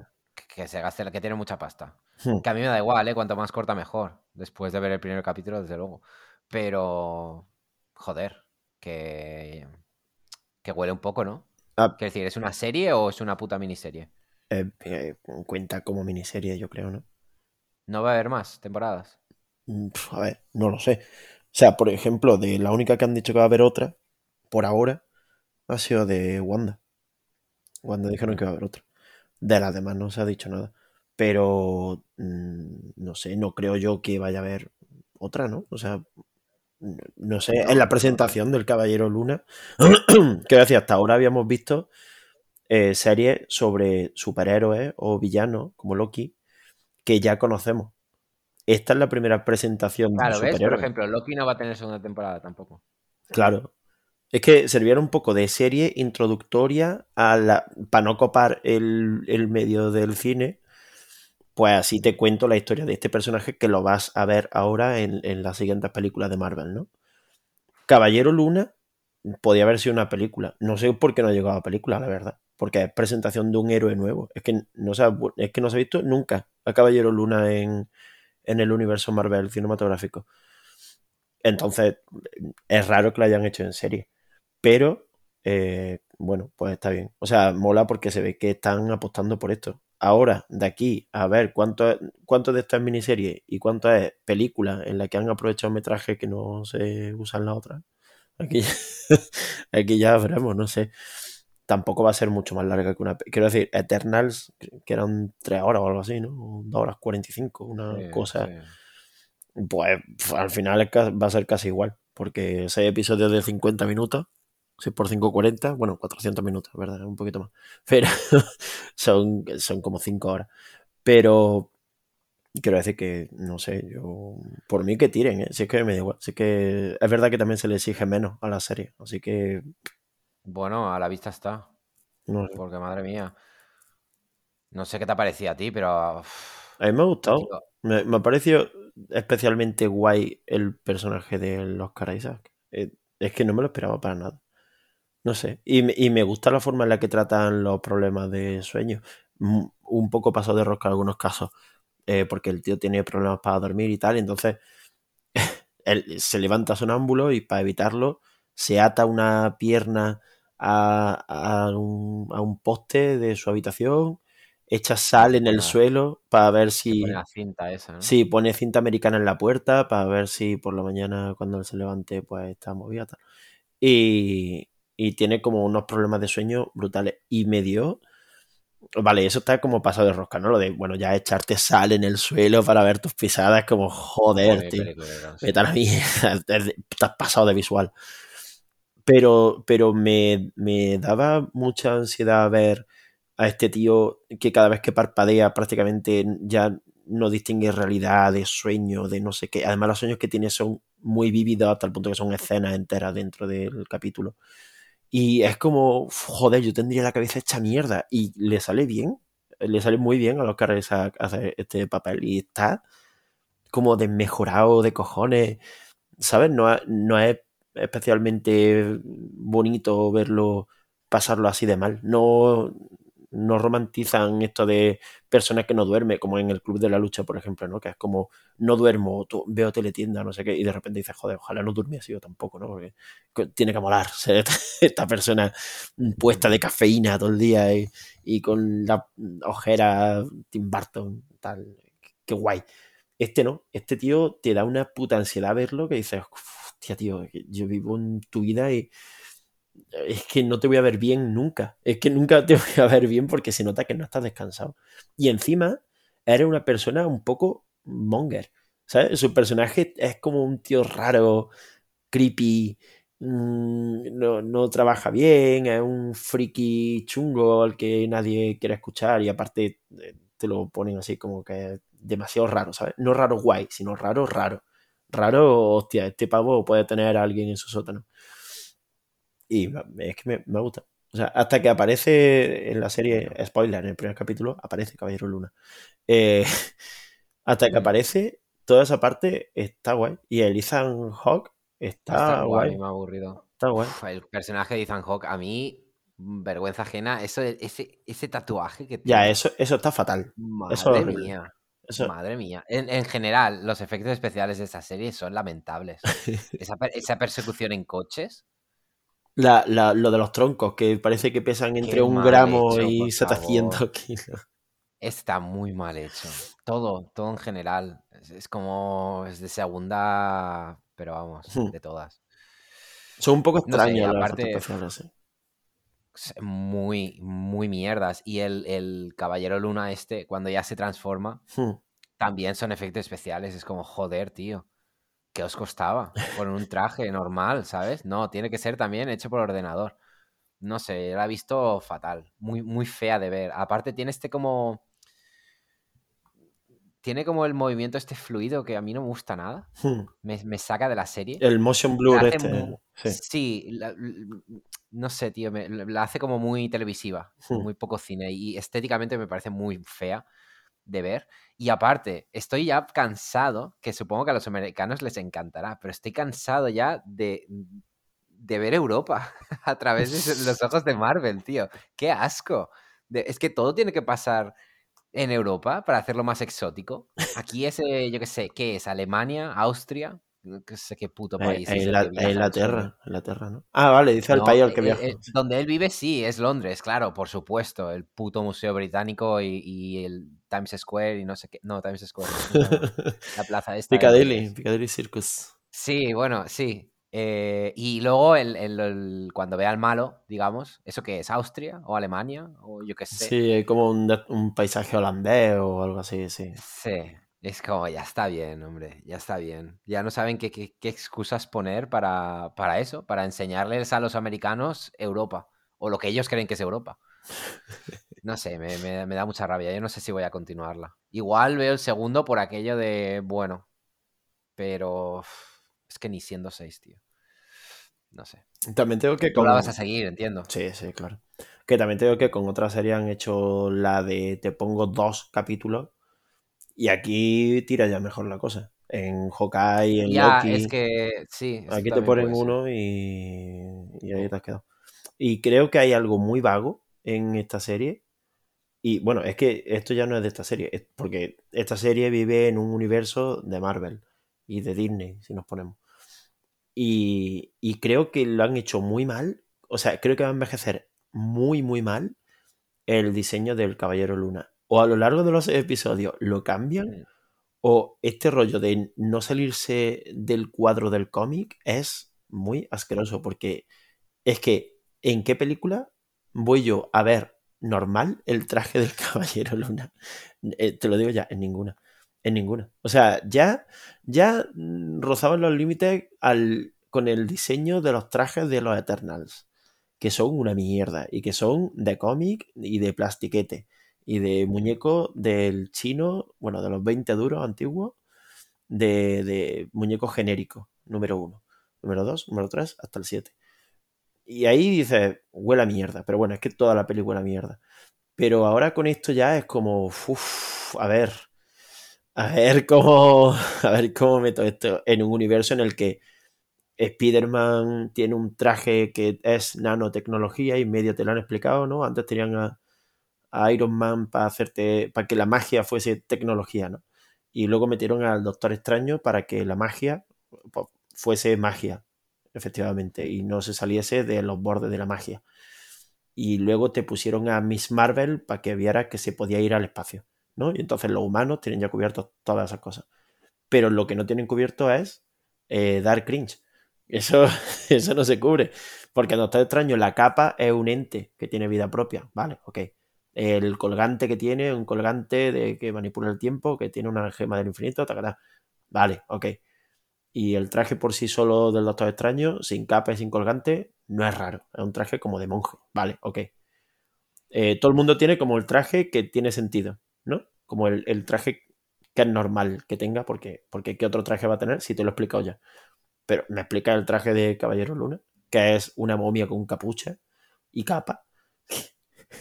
que se gaste, que tiene mucha pasta. Hmm. Que a mí me da igual, ¿eh? Cuanto más corta, mejor. Después de ver el primer capítulo, desde luego. Pero, joder, que, que huele un poco, ¿no? Ah. Quiero decir, ¿es una serie o es una puta miniserie? Eh, eh, cuenta como miniserie, yo creo, ¿no? ¿No va a haber más temporadas? Mm, a ver, no lo sé. O sea, por ejemplo, de la única que han dicho que va a haber otra, por ahora, ha sido de Wanda. Wanda dijeron que va a haber otra. De las demás no se ha dicho nada. Pero, mm, no sé, no creo yo que vaya a haber otra, ¿no? O sea, no sé, en la presentación del Caballero Luna, que decía, hasta ahora habíamos visto eh, series sobre superhéroes o villanos como Loki que ya conocemos. Esta es la primera presentación claro, de Por ejemplo, Loki no va a tener segunda temporada tampoco. Claro. Es que servía un poco de serie introductoria a la, para no copar el, el medio del cine pues así te cuento la historia de este personaje que lo vas a ver ahora en, las siguientes películas de Marvel, ¿no? Caballero Luna podía haber sido una película. No sé por qué no ha llegado a película, la verdad. Porque es presentación de un héroe nuevo. Es que no se ha, es que no se ha visto nunca a Caballero Luna en, el universo Marvel cinematográfico. Entonces, es raro que lo hayan hecho en serie. Pero eh, bueno, pues está bien. O sea, mola porque se ve que están apostando por esto. Ahora, de aquí a ver cuánto, cuánto de esto es miniserie y cuánto es película en la que han aprovechado metraje que no se usa en la otra. Aquí, aquí ya veremos, no sé. Tampoco va a ser mucho más larga que una. Quiero decir, Eternals, que eran 3 horas o algo así, ¿no? 2 horas 45, una Sí, cosa. sí. Pues al final va a ser casi igual, porque 6 episodios de 50 minutos, 6 por 5, 40, bueno, 400 minutos, ¿verdad? Un poquito más. Pero son, son como 5 horas. Pero quiero decir que, no sé, yo. Por mí que tiren, ¿eh? Si es que me da igual. Si es que es verdad que también se le exige menos a la serie, así que. Bueno, a la vista está. No sé. Porque madre mía. No sé qué te parecía a ti, pero. A mí me ha gustado. tío, Me, me ha parecido especialmente guay el personaje del Oscar Isaac. Eh, es que no me lo esperaba para nada. No sé. Y, me- y me gusta la forma en la que tratan los problemas de sueño. Mm, Un poco pasado de rosca en algunos casos. eh, porque el tío tiene problemas para dormir y tal. Y entonces él se levanta sonámbulo y para evitarlo se ata una pierna a, a un, a un poste de su habitación, echa sal en el Pone- suelo para ver si... pone la cinta esa, ¿no? Sí, pone cinta americana en la puerta para ver si por la mañana cuando él se levante pues está movida. Y, y tiene como unos problemas de sueño brutales. Y me dio... Vale, eso está como pasado de rosca, ¿no? Lo de, bueno, ya echarte sal en el suelo para ver tus pisadas, como joder, tío. Vete a la mierda, estás pasado de visual. Pero, pero me, me daba mucha ansiedad ver a este tío que cada vez que parpadea prácticamente ya no distingue realidad de sueño, de no sé qué. Además, los sueños que tiene son muy vívidos hasta el punto que son escenas enteras dentro del capítulo. Y es como, joder, yo tendría la cabeza hecha mierda. Y le sale bien, le sale muy bien a los caras hacer este papel. Y está como desmejorado de cojones. ¿Sabes? No, no es especialmente bonito verlo pasarlo así de mal. No, no romantizan esto de personas que no duermen, como en el Club de la Lucha, por ejemplo, ¿no? Que es como, no duermo, veo teletienda, no sé qué, y de repente dices, joder, ojalá no durmiese yo tampoco, ¿no? Porque tiene que molar ser esta persona puesta de cafeína todo el día y, con la ojera Tim Burton, tal, qué guay. Este no, este tío te da una puta ansiedad verlo que dices, hostia, tío, yo vivo en tu vida y es que no te voy a ver bien nunca. Es que nunca te voy a ver bien porque se nota que no estás descansado. Y encima, eres una persona un poco monger. ¿Sabes? Su personaje es como un tío raro, creepy, mm, no, no trabaja bien, es un friki chungo al que nadie quiere escuchar y aparte eh, te lo ponen así como que es demasiado raro, ¿sabes? No raro guay, sino raro, raro. Raro, hostia, este pavo puede tener a alguien en su sótano. Y es que me, me gusta. O sea, hasta que aparece en la serie, spoiler, en el primer capítulo, aparece Caballero Luna. Eh, hasta que aparece, toda esa parte está guay. Y el Ethan Hawke está, Está guay, guay. me ha aburrido. Está guay. Uf, el personaje de Ethan Hawke, a mí, vergüenza ajena, eso, ese, ese tatuaje que Ya, tiene. eso, eso está fatal. Madre Eso es mía. Eso, Madre mía. En, en general, los efectos especiales de esta serie son lamentables. Esa, esa persecución en coches. La, la- lo de los troncos, que parece que pesan entre Qué un gramo hecho, y por 700 favor. kilos. Está muy mal hecho. Todo, todo en general. Es, es como. Es de segunda. Pero vamos, Hmm. de todas. Son un poco No sé, extraños los efectos aparte. especiales, sí. s- Muy, muy mierdas. Y el, el Caballero Luna este, cuando ya se transforma, Hmm. también son efectos especiales. Es como, joder, tío. ¿Qué os costaba? Poner un traje normal, ¿sabes? No, tiene que ser también hecho por ordenador. No sé, la he visto fatal. Muy, muy fea de ver. Aparte, tiene este como. Tiene como el movimiento este fluido que a mí no me gusta nada. Hmm. Me, me saca de la serie. El motion blur este, sí. Sí, la- l- no sé, tío. me- la hace como muy televisiva. Hmm. Muy poco cine. Y estéticamente me parece muy fea de ver. Y aparte, estoy ya cansado, que supongo que a los americanos les encantará, pero estoy cansado ya de, de ver Europa a través de los ojos de Marvel, tío. ¡Qué asco! De- es que todo tiene que pasar en Europa para hacerlo más exótico. Aquí es, eh, yo qué sé, ¿qué es? ¿Alemania? ¿Austria? Que sé qué puto Eh, país. es En el la- que viaja en el Inglaterra, Inglaterra, ¿no? Ah, vale, dice el No, país al que eh, viaja. eh, donde él vive sí, es Londres, claro, por supuesto. El puto Museo Británico y, y el Times Square y no sé qué. No, Times Square. no. La plaza esta. de Piccadilly. Piccadilly Circus. Sí, bueno, sí. Eh, y luego el, el- el- cuando ve al malo, digamos, ¿eso qué es? ¿Austria o Alemania? O yo qué sé. Sí, es como un, un paisaje holandés o algo así, sí. Sí, es como, ya está bien, hombre, ya está bien. Ya no saben qué, qué- qué excusas poner para, para eso, para enseñarles a los americanos Europa, o lo que ellos creen que es Europa. No sé, me, me- me da mucha rabia. Yo no sé si voy a continuarla. Igual veo el segundo por aquello de, bueno, pero es que ni siendo seis, tío. No sé. También tengo que Tú la con- vas a seguir, entiendo. Sí, sí, claro. Que también tengo que con otra serie han hecho la de te pongo dos capítulos y aquí tira ya mejor la cosa. En Hawkeye, en Ya, Loki, es que sí. aquí te ponen uno y, y ahí te has quedado. Y creo que hay algo muy vago en esta serie. Y bueno, es que esto ya no es de esta serie, es porque esta serie vive en un universo de Marvel y de Disney, si nos ponemos. Y, y creo que lo han hecho muy mal. O sea, creo que va a envejecer muy, muy mal el diseño del Caballero Luna. O a lo largo de los episodios lo cambian, o este rollo de no salirse del cuadro del cómic es muy asqueroso. Porque es que, ¿en qué película voy yo a ver normal el traje del Caballero Luna? Eh, te lo digo ya, en ninguna. En ninguna. O sea, ya, ya mm, rozaban los límites al, con el diseño de los trajes de los Eternals, que son una mierda y que son de cómic y de plastiquete y de muñeco del chino, bueno, de los 20 duros antiguos, de, de muñeco genérico, número uno, número dos, número tres, hasta el 7. Y ahí dices, huele a mierda, pero bueno, es que toda la película huele a mierda. Pero ahora con esto ya es como, uff, a ver, a ver cómo, a ver cómo meto esto en un universo en el que Spider-Man tiene un traje que es nanotecnología y medio te lo han explicado, ¿no? Antes tenían a, a Iron Man para hacerte, para que la magia fuese tecnología, ¿no? Y luego metieron al Doctor Extraño para que la magia pues, fuese magia, efectivamente, y no se saliese de los bordes de la magia. Y luego te pusieron a Miss Marvel para que viera que se podía ir al espacio, ¿no? Y entonces los humanos tienen ya cubiertos todas esas cosas. Pero lo que no tienen cubierto es eh, dar cringe. Eso, eso no se cubre. Porque en Doctor Extraño la capa es un ente que tiene vida propia. Vale, ok. El colgante que tiene, un colgante de que manipula el tiempo, que tiene una gema del infinito, tacatá. Vale, ok. Y el traje por sí solo del Doctor Extraño, sin capa y sin colgante, no es raro. Es un traje como de monje. Vale, ok. Eh, todo el mundo tiene como el traje que tiene sentido, ¿no? Como el, el traje que es normal que tenga, porque, porque ¿qué otro traje va a tener? Si te lo he explicado ya. Pero me explica el traje de Caballero Luna, que es una momia con capucha y capa.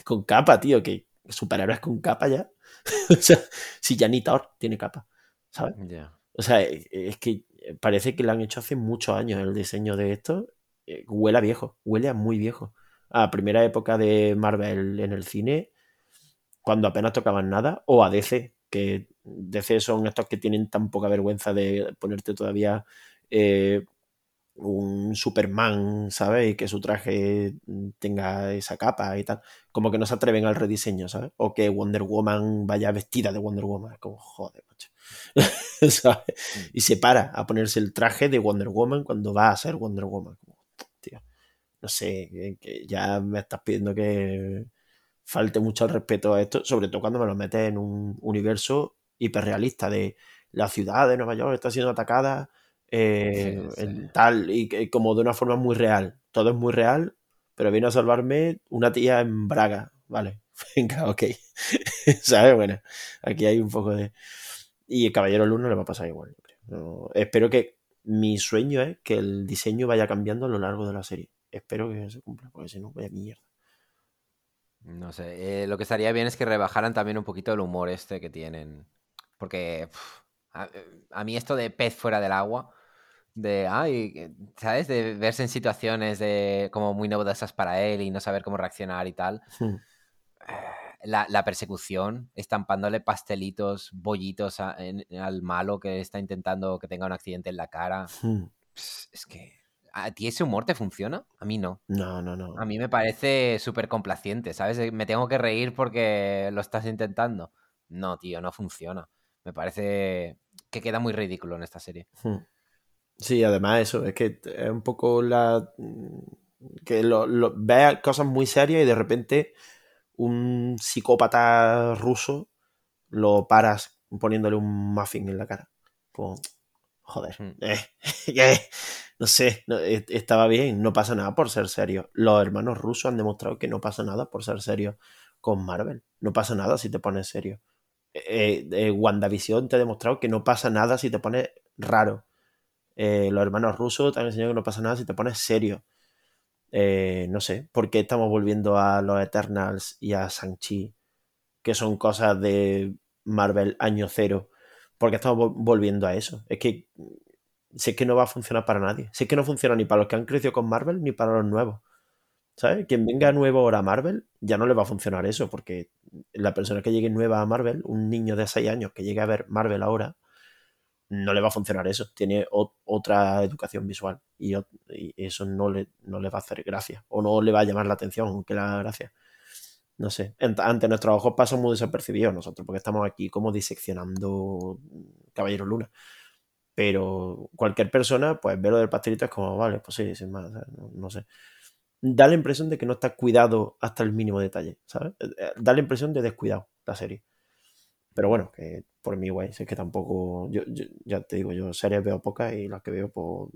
Con capa, tío, que superhéroes con capa ya. o sea, si ya ni Thor tiene capa, ¿sabes? O sea, es que parece que lo han hecho hace muchos años el diseño de esto. Eh, huele a viejo, huele a muy viejo. A primera época de Marvel en el cine, cuando apenas tocaban nada, o a DC, que DC son estos que tienen tan poca vergüenza de ponerte todavía eh, un Superman, ¿sabes? Que su traje tenga esa capa y tal. Como que no se atreven al rediseño, ¿sabes? O que Wonder Woman vaya vestida de Wonder Woman. Como, joder, macho. ¿sabes? Y se para a ponerse el traje de Wonder Woman cuando va a ser Wonder Woman. Como, tío, no sé, que ya me estás pidiendo que falte mucho el respeto a esto, sobre todo cuando me lo metes en un universo hiperrealista de la ciudad de Nueva York está siendo atacada eh, Sí, sí. tal y que- como de una forma muy real. Todo es muy real, pero viene a salvarme una tía en Braga. Vale, venga, ok. ¿Sabes? Bueno, aquí hay un poco de... Y el Caballero Luna le va a pasar igual, yo creo. No, espero que... Mi sueño es que el diseño vaya cambiando a lo largo de la serie. Espero que se cumpla, porque si no, vaya mierda. No sé, eh, lo que estaría bien es que rebajaran también un poquito el humor este que tienen. Porque pf, a, a mí esto de pez fuera del agua, de, ay, eh, ¿sabes? De verse en situaciones de como muy novedosas para él y no saber cómo reaccionar y tal. La, la persecución, estampándole pastelitos, bollitos a- en- al malo que está intentando que tenga un accidente en la cara. Es que. ¿A ti ese humor te funciona? A mí no. No, no, no. A mí me parece súper complaciente, ¿sabes? Me tengo que reír porque lo estás intentando. No, tío, no funciona. Me parece que queda muy ridículo en esta serie. Hmm. Sí, además eso, es que es un poco la... que lo, lo- cosas muy serias y de repente un psicópata ruso lo paras poniéndole un muffin en la cara. Como, joder, Hmm. eh, eh, no sé, no, eh, estaba bien, no pasa nada por ser serio. Los hermanos rusos han demostrado que no pasa nada por ser serio con Marvel. No pasa nada si te pones serio. Eh, eh, WandaVision te ha demostrado que no pasa nada si te pones raro. Eh, los hermanos rusos te han enseñado que no pasa nada si te pones serio. Eh, no sé, ¿por qué estamos volviendo a los Eternals y a Shang-Chi? Que son cosas de Marvel año cero. ¿Por qué estamos vol- volviendo a eso? Es que si es que no va a funcionar para nadie. Es que no funciona ni para los que han crecido con Marvel ni para los nuevos. ¿Sabes? Quien venga nuevo ahora a Marvel ya no le va a funcionar eso, porque la persona que llegue nueva a Marvel, un niño de 6 años que llegue a ver Marvel ahora, no le va a funcionar eso. Tiene otra educación visual y, eso no le, no le va a hacer gracia o no le va a llamar la atención, aunque haga gracia. No sé. Ante nuestros ojos pasa muy desapercibidos nosotros, porque estamos aquí como diseccionando Caballero Luna. Pero cualquier persona, pues ve lo del pastelito es como, vale, pues sí, sin más, no, no sé. Da la impresión de que no está cuidado hasta el mínimo detalle, ¿sabes? Eh, eh, Da la impresión de descuidado la serie. Pero bueno, que por mi guay, es que tampoco. Yo, yo- ya te digo, yo series veo pocas y las que veo, pues.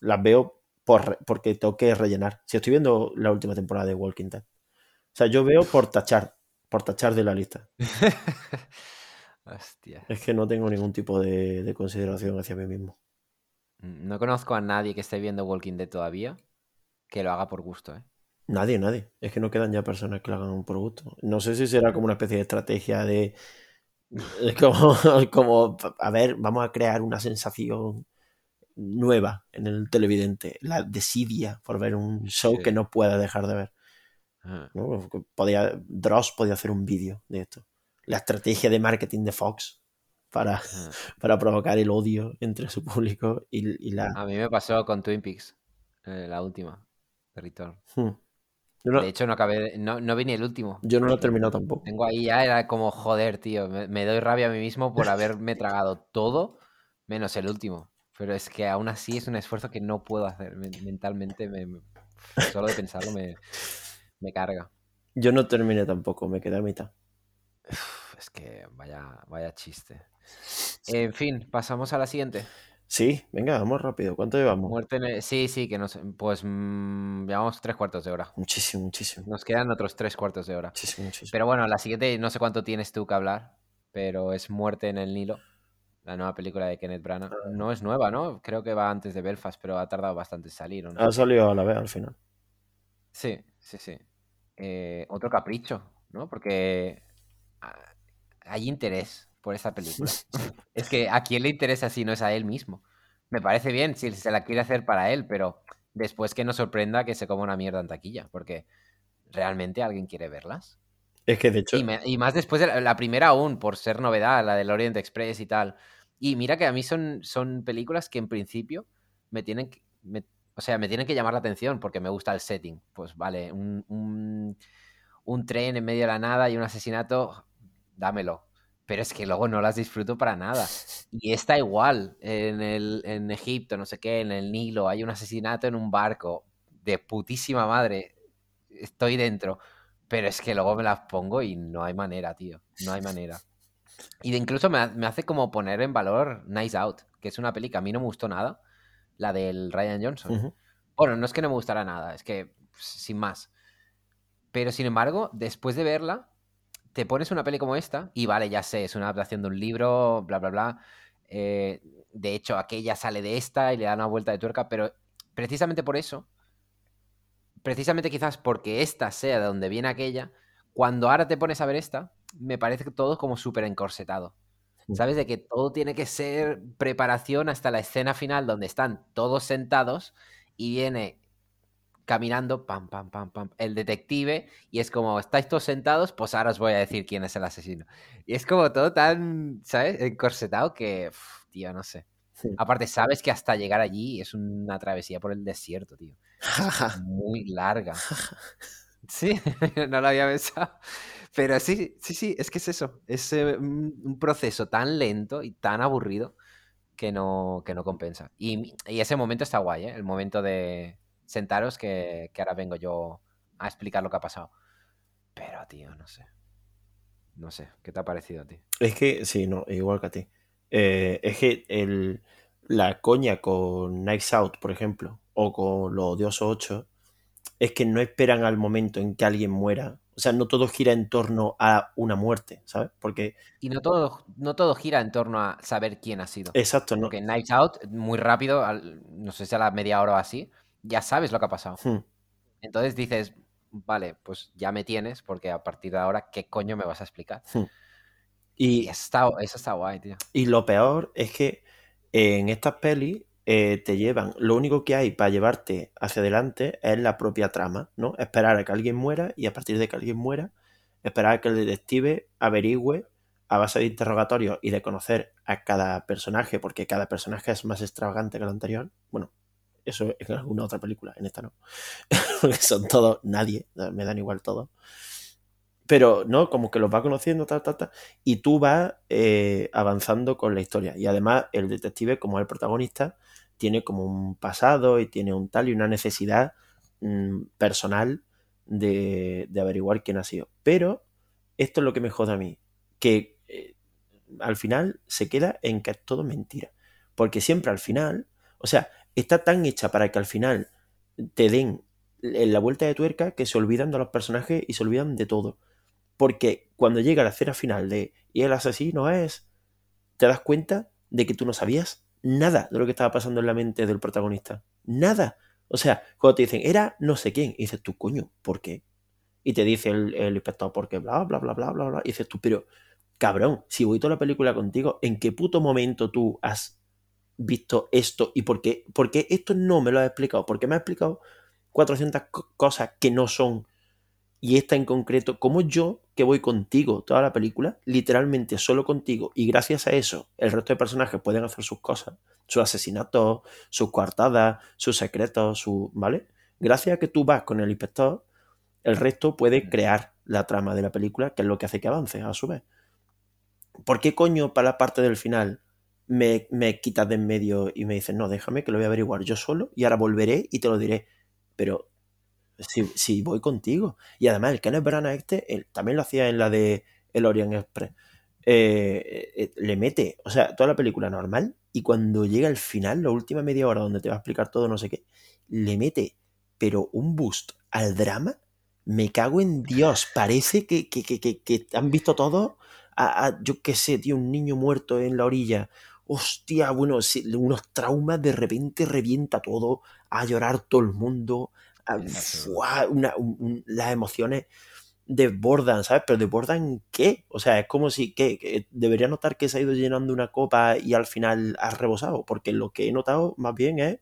Las veo por, porque tengo que rellenar. Si estoy viendo la última temporada de Walking Dead. O sea, yo veo por tachar, por tachar de la lista. Hostia. Es que no tengo ningún tipo de, de consideración hacia mí mismo. Mm, No conozco a nadie que esté viendo Walking Dead todavía que lo haga por gusto, ¿eh? Nadie, nadie. Es que no quedan ya personas que lo hagan por gusto. No sé si será como una especie de estrategia de. Es como, como, a ver, vamos a crear una sensación nueva en el televidente, la desidia por ver un show Sí. que no pueda dejar de ver. Ah. ¿no? Podía, Dross podía hacer un vídeo de esto. La estrategia de marketing de Fox para, Ah. para provocar el odio entre su público y, y la... A mí me pasó con Twin Peaks, eh, la última, de Return. Hmm. No, De hecho, no acabé, no, no vi ni el último. yo no lo he terminado tampoco. Tengo ahí ya, era como, joder, tío, me, me doy rabia a mí mismo por haberme tragado todo menos el último. Pero es que aún así es un esfuerzo que no puedo hacer. men- Mentalmente, me, me- solo de pensarlo me, me carga. Yo no terminé tampoco, me quedé a mitad. Es que vaya, vaya chiste. En fin, pasamos a la siguiente. Sí, venga, vamos rápido. ¿Cuánto llevamos? Muerte en el- Sí, sí, que nos... Pues mm, llevamos tres cuartos de hora. Muchísimo, muchísimo. Nos quedan otros tres cuartos de hora. Muchísimo, muchísimo. Pero bueno, la siguiente no sé cuánto tienes tú que hablar, pero es Muerte en el Nilo, la nueva película de Kenneth Branagh. Ah. No es nueva, ¿no? Creo que va antes de Belfast, pero ha tardado bastante en salir. ¿o no? Ha salido a la vez al final. Sí, sí, sí. Eh, otro capricho, ¿no? Porque ah, hay interés por esta película. es que a quién le interesa si no es a él mismo. Me parece bien si se la quiere hacer para él, pero después que nos sorprenda que se coma una mierda en taquilla, porque ¿realmente alguien quiere verlas? Es que de hecho, Y, me- y más después de la, la primera aún, por ser novedad, la del Orient Express y tal. Y mira que a mí son, son películas que en principio me tienen que, me- o sea, me tienen que llamar la atención porque me gusta el setting. Pues vale, un, un, un tren en medio de la nada y un asesinato, dámelo. Pero es que luego no las disfruto para nada. Y está igual, en, el, en Egipto, no sé qué, en el Nilo, hay un asesinato en un barco de putísima madre. Estoy dentro. Pero es que luego me las pongo y no hay manera, tío. No hay manera. Y de incluso me, me hace como poner en valor Nice Out, que es una peli que a mí no me gustó nada, la del Ryan Johnson. ujú, Bueno, no es que no me gustara nada, es que pues, sin más. Pero sin embargo, después de verla, te pones una peli como esta y vale, ya sé, es una adaptación de un libro, bla, bla, bla. eh, de hecho, aquella sale de esta y le da una vuelta de tuerca, pero precisamente por eso, precisamente quizás porque esta sea de donde viene aquella, cuando ahora te pones a ver esta, me parece que todo como súper encorsetado. Mm. ¿Sabes? De que todo tiene que ser preparación hasta la escena final donde están todos sentados y viene caminando, pam, pam, pam, pam, el detective, y es como, estáis todos sentados, pues ahora os voy a decir quién es el asesino. Y es como todo tan, ¿sabes? Encorsetado que, uf, tío, no sé. Aparte, sabes que hasta llegar allí es una travesía por el desierto, tío. Muy larga. Sí, no lo había pensado. Pero sí, sí, sí, es que es eso. Es eh, un un proceso tan lento y tan aburrido que no, que no compensa. Y, y ese momento está guay, ¿eh? El momento de sentaros que, que ahora vengo yo a explicar lo que ha pasado. Pero, tío, no sé. No sé, ¿qué te ha parecido a ti? Es que, sí, no, igual que a ti. Eh, es que el, la coña con Nights Out, por ejemplo, o con los odiosos 8, es que no esperan al momento en que alguien muera. O sea, no todo gira en torno a una muerte, ¿sabes? Porque, Y no todo, no todo gira en torno a saber quién ha sido. exacto, ¿no? Porque en Nights Out, muy rápido, al- no sé si a la media hora o así, ya sabes lo que ha pasado. Hmm. Entonces dices, vale, pues ya me tienes, porque a partir de ahora, ¿qué coño me vas a explicar? Y Y, eso está, eso está guay, tío. y lo peor es que en estas pelis eh, te llevan, lo único que hay para llevarte hacia adelante es la propia trama, ¿no? Esperar a que alguien muera y a partir de que alguien muera, esperar a que el detective averigüe a base de interrogatorios y de conocer a cada personaje, porque cada personaje es más extravagante que el anterior. Bueno, eso en alguna otra película, en esta no. Porque son todos nadie, me dan igual todos. Pero, ¿no? Como que los va conociendo, tal, tal. Y tú vas eh, avanzando con la historia. Y además, el detective, como el protagonista, tiene como un pasado y tiene un tal y una necesidad mm, personal de, de averiguar quién ha sido. Pero esto es lo que me jode a mí. Que eh, al final se queda en que es todo mentira. Porque siempre al final, o sea, está tan hecha para que al final te den en la vuelta de tuerca que se olvidan de los personajes y se olvidan de todo. Porque cuando llega la escena final de y el asesino es, te das cuenta de que tú no sabías nada de lo que estaba pasando en la mente del protagonista. Nada. O sea, cuando te dicen, era no sé quién, y dices tú, coño, ¿por qué? Y te dice el, el inspector, porque bla, bla, bla, bla, bla, bla. Y dices tú, pero, cabrón, si voy toda la película contigo, ¿en qué puto momento tú has visto esto? ¿Y por qué? Porque esto no me lo has explicado. Porque me has explicado 400 co- cosas que no son y esta en concreto, como yo que voy contigo toda la película, literalmente solo contigo, y gracias a eso el resto de personajes pueden hacer sus cosas, sus asesinatos, sus coartadas, sus secretos, su, ¿vale? Gracias a que tú vas con el inspector, el resto puede crear la trama de la película, que es lo que hace que avance a su vez. ¿Por qué coño para la parte del final me, me quitas de en medio y me dices, no, déjame que lo voy a averiguar yo solo y ahora volveré y te lo diré? Pero si, si voy contigo. Y además, el Kenneth Branagh este, él también lo hacía en la de El Orient Express. Eh, eh, le mete, o sea, toda la película normal, y cuando llega el final, la última media hora donde te va a explicar todo, no sé qué, le mete, pero un boost al drama, me cago en Dios. Parece que, que, que, que, han visto todo a, yo qué sé, tío, un niño muerto en la orilla. Hostia, bueno, unos traumas, de repente revienta todo, a llorar todo el mundo, las emociones desbordan, ¿sabes? Pero desbordan qué? O sea, es como si que, que debería notar que se ha ido llenando una copa y al final ha rebosado, porque lo que he notado más bien es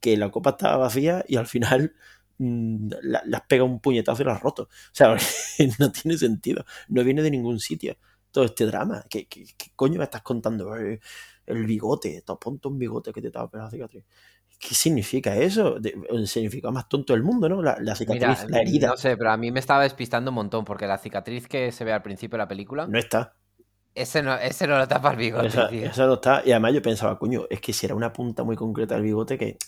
que la copa estaba vacía y al final mm, la- le has pegado un puñetazo y la has roto. O sea, no tiene sentido, no viene de ningún sitio todo este drama. ¿Qué, qué, qué coño me estás contando? Eh, El bigote, te ponte un bigote que te pegando la cicatriz. ¿Qué significa eso? El significado más tonto del mundo, ¿no? La, la cicatriz, Mira, la herida. no sé, pero a mí me estaba despistando un montón porque la cicatriz que se ve al principio de la película, No está. ese no, ese no lo tapa el bigote, Esa, tío. esa no está. Y además yo pensaba, coño, es que si era una punta muy concreta del bigote que.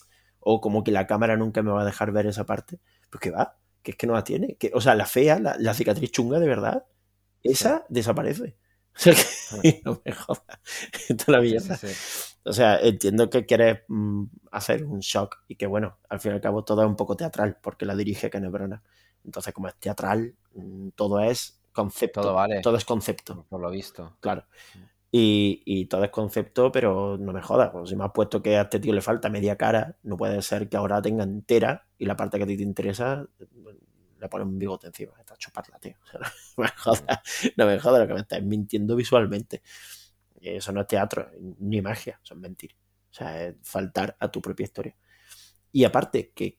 O como que la cámara nunca me va a dejar ver esa parte. Pues que va, que es que no la tiene. Que, o sea, la fea, la, la cicatriz chunga de verdad, esa desaparece. O sea que no me jodas. Esto Sí, sí. O sea, entiendo que quieres mm, hacer un shock y que, bueno, al fin y al cabo todo es un poco teatral porque la dirige Branagh. Entonces, como es teatral, mm, todo es concepto. Todo vale. Todo es concepto, Por lo visto. claro. Y, y todo es concepto, pero no me jodas. pues si me has puesto que a este tío le falta media cara, no puede ser que ahora tenga entera y la parte que a ti te interesa le pones un bigote encima. Está chuparla, tío. O sea, no me jodas, no me jodas lo que me estás mintiendo visualmente. Eso no es teatro, ni magia, eso es mentir. O sea, es faltar a tu propia historia. Y aparte, que,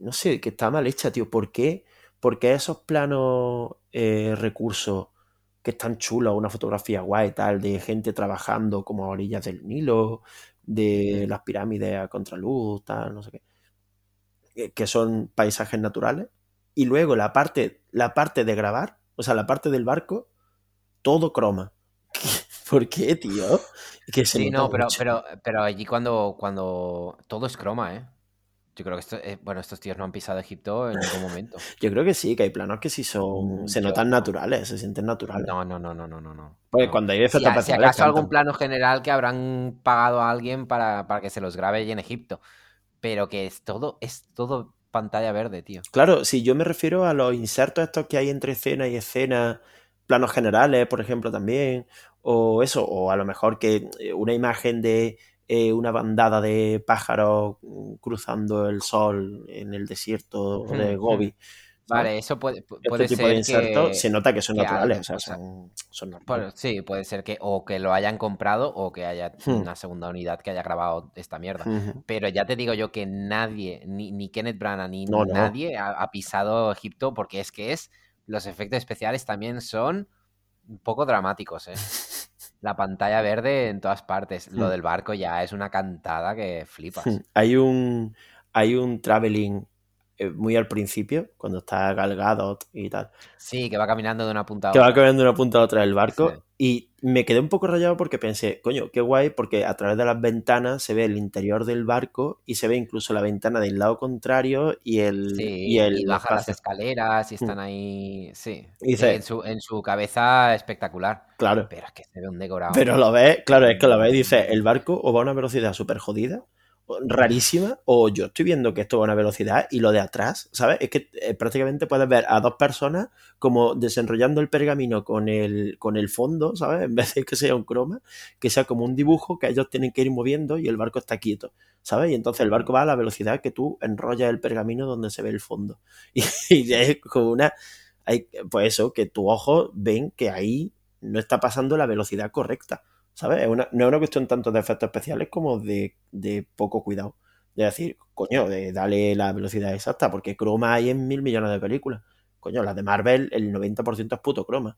no sé, que está mal hecha, tío. ¿Por qué? Porque esos planos eh, recursos que están chulos, una fotografía guay, tal, de gente trabajando como a orillas del Nilo, de las pirámides a contraluz, tal, no sé qué, que son paisajes naturales. Y luego la parte, la parte de grabar, o sea, la parte del barco, todo croma. ¿Por qué, tío? Que sí, no, pero, pero, pero allí cuando, cuando todo es croma, ¿eh? Yo creo que esto, eh, bueno, estos tíos no han pisado Egipto en ningún momento. Yo creo que sí, que hay planos que sí son, mm, se notan naturales, se sienten naturales. No, no, no, no, no, no. Porque cuando hay si, si acaso algún plano general que habrán pagado a alguien para, para que se los grabe allí en Egipto. Pero que es todo, es todo pantalla verde, tío. Claro, si yo me refiero a los insertos estos que hay entre escena y escena, planos generales, por ejemplo, también, o eso, o a lo mejor que eh, una imagen de eh, una bandada de pájaros mm, cruzando el sol en el desierto de Gobi. Vale, eso puede, este puede este tipo de insertos se nota que son naturales, o sea, son, normales. sí, puede ser que o que lo hayan comprado o que haya hmm. una segunda unidad que haya grabado esta mierda. Pero ya te digo yo que nadie, ni, Kenneth Branagh, ni nadie ha, pisado Egipto porque es que es los efectos especiales también son un poco dramáticos, ¿eh? la pantalla verde en todas partes. Lo hmm. del barco ya es una cantada que flipas. Hmm. Hay un, hay un traveling muy al principio, cuando está Galgado y tal. Sí, que va caminando de una punta a otra. Que va caminando de una punta a otra del barco. Y me quedé un poco rayado porque pensé, coño, qué guay, porque a través de las ventanas se ve el interior del barco y se ve incluso la ventana del lado contrario y el. y, el, baja las escaleras y están mm. ahí. Sí. en, su, en su cabeza espectacular. Claro. Pero es que se ve un decorado. Pero lo ves, claro, es que lo ves y dice, el barco o va a una velocidad súper jodida rarísima o yo estoy viendo que esto va a una velocidad y lo de atrás, ¿sabes? Es que eh, prácticamente puedes ver a dos personas como desenrollando el pergamino con el, con el fondo, ¿sabes? En vez de que sea un croma, que sea como un dibujo que ellos tienen que ir moviendo y el barco está quieto, ¿sabes? Y entonces el barco va a la velocidad que tú enrollas el pergamino donde se ve el fondo. Y, es como una... Hay, pues eso, que tus ojos ven que ahí no está pasando la velocidad correcta. ¿Sabes? no es una cuestión tanto de efectos especiales como de, poco cuidado. De decir, coño, de darle la velocidad exacta, porque croma hay en mil millones de películas. Coño, las de Marvel, el 90% es puto croma.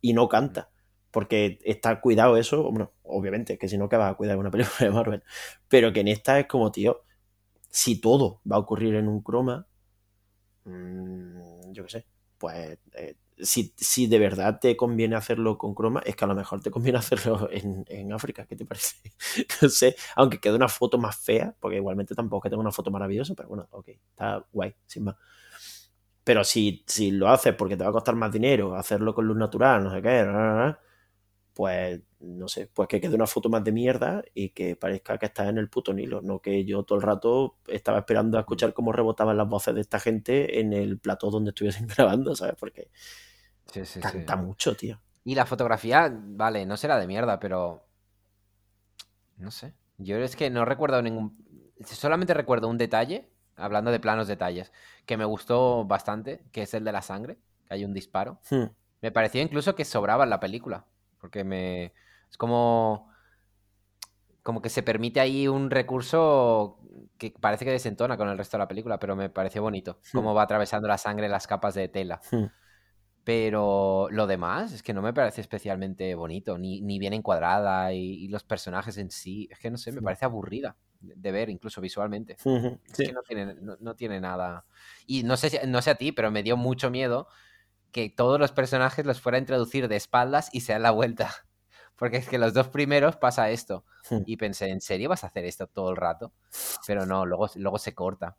Y no canta. Porque está cuidado eso, bueno, obviamente, que si no, que vas a cuidar una película de Marvel. Pero que en esta es como, tío, si todo va a ocurrir en un croma, mmm, yo qué sé, pues eh, si, de verdad te conviene hacerlo con croma, es que a lo mejor te conviene hacerlo en, África, ¿qué te parece? no sé, aunque quede una foto más fea, porque igualmente tampoco que tenga una foto maravillosa, pero bueno, ok, está guay, sin más. Pero si, si lo haces porque te va a costar más dinero, hacerlo con luz natural, no sé qué, pues no sé, pues que quede una foto más de mierda y que parezca que estás en el puto Nilo, no que yo todo el rato estaba esperando a escuchar cómo rebotaban las voces de esta gente en el plató donde estuviesen grabando, ¿sabes? Porque Sí, Canta mucho, tío. Y la fotografía, vale, no será de mierda, pero. No sé. Yo es que no recuerdo ningún. Solamente recuerdo un detalle, hablando de planos detalles, que me gustó bastante, que es el de la sangre, que hay un disparo. Hmm. Me pareció incluso que sobraba en la película. Porque me. Es como. Como que se permite ahí un recurso que parece que desentona con el resto de la película, pero me pareció bonito. Hmm. Cómo va atravesando la sangre las capas de tela. Hmm. Pero lo demás es que no me parece especialmente bonito, ni, ni bien encuadrada y, los personajes en sí. Es que no sé, me parece aburrida de ver, incluso visualmente. Es que no tiene, no, tiene, nada. Y no sé, no sé a ti, pero me dio mucho miedo que todos los personajes los fuera a introducir de espaldas y se dan la vuelta. Porque es que los dos primeros pasa esto. Y pensé, ¿en serio vas a hacer esto todo el rato? Pero no, luego, luego se corta.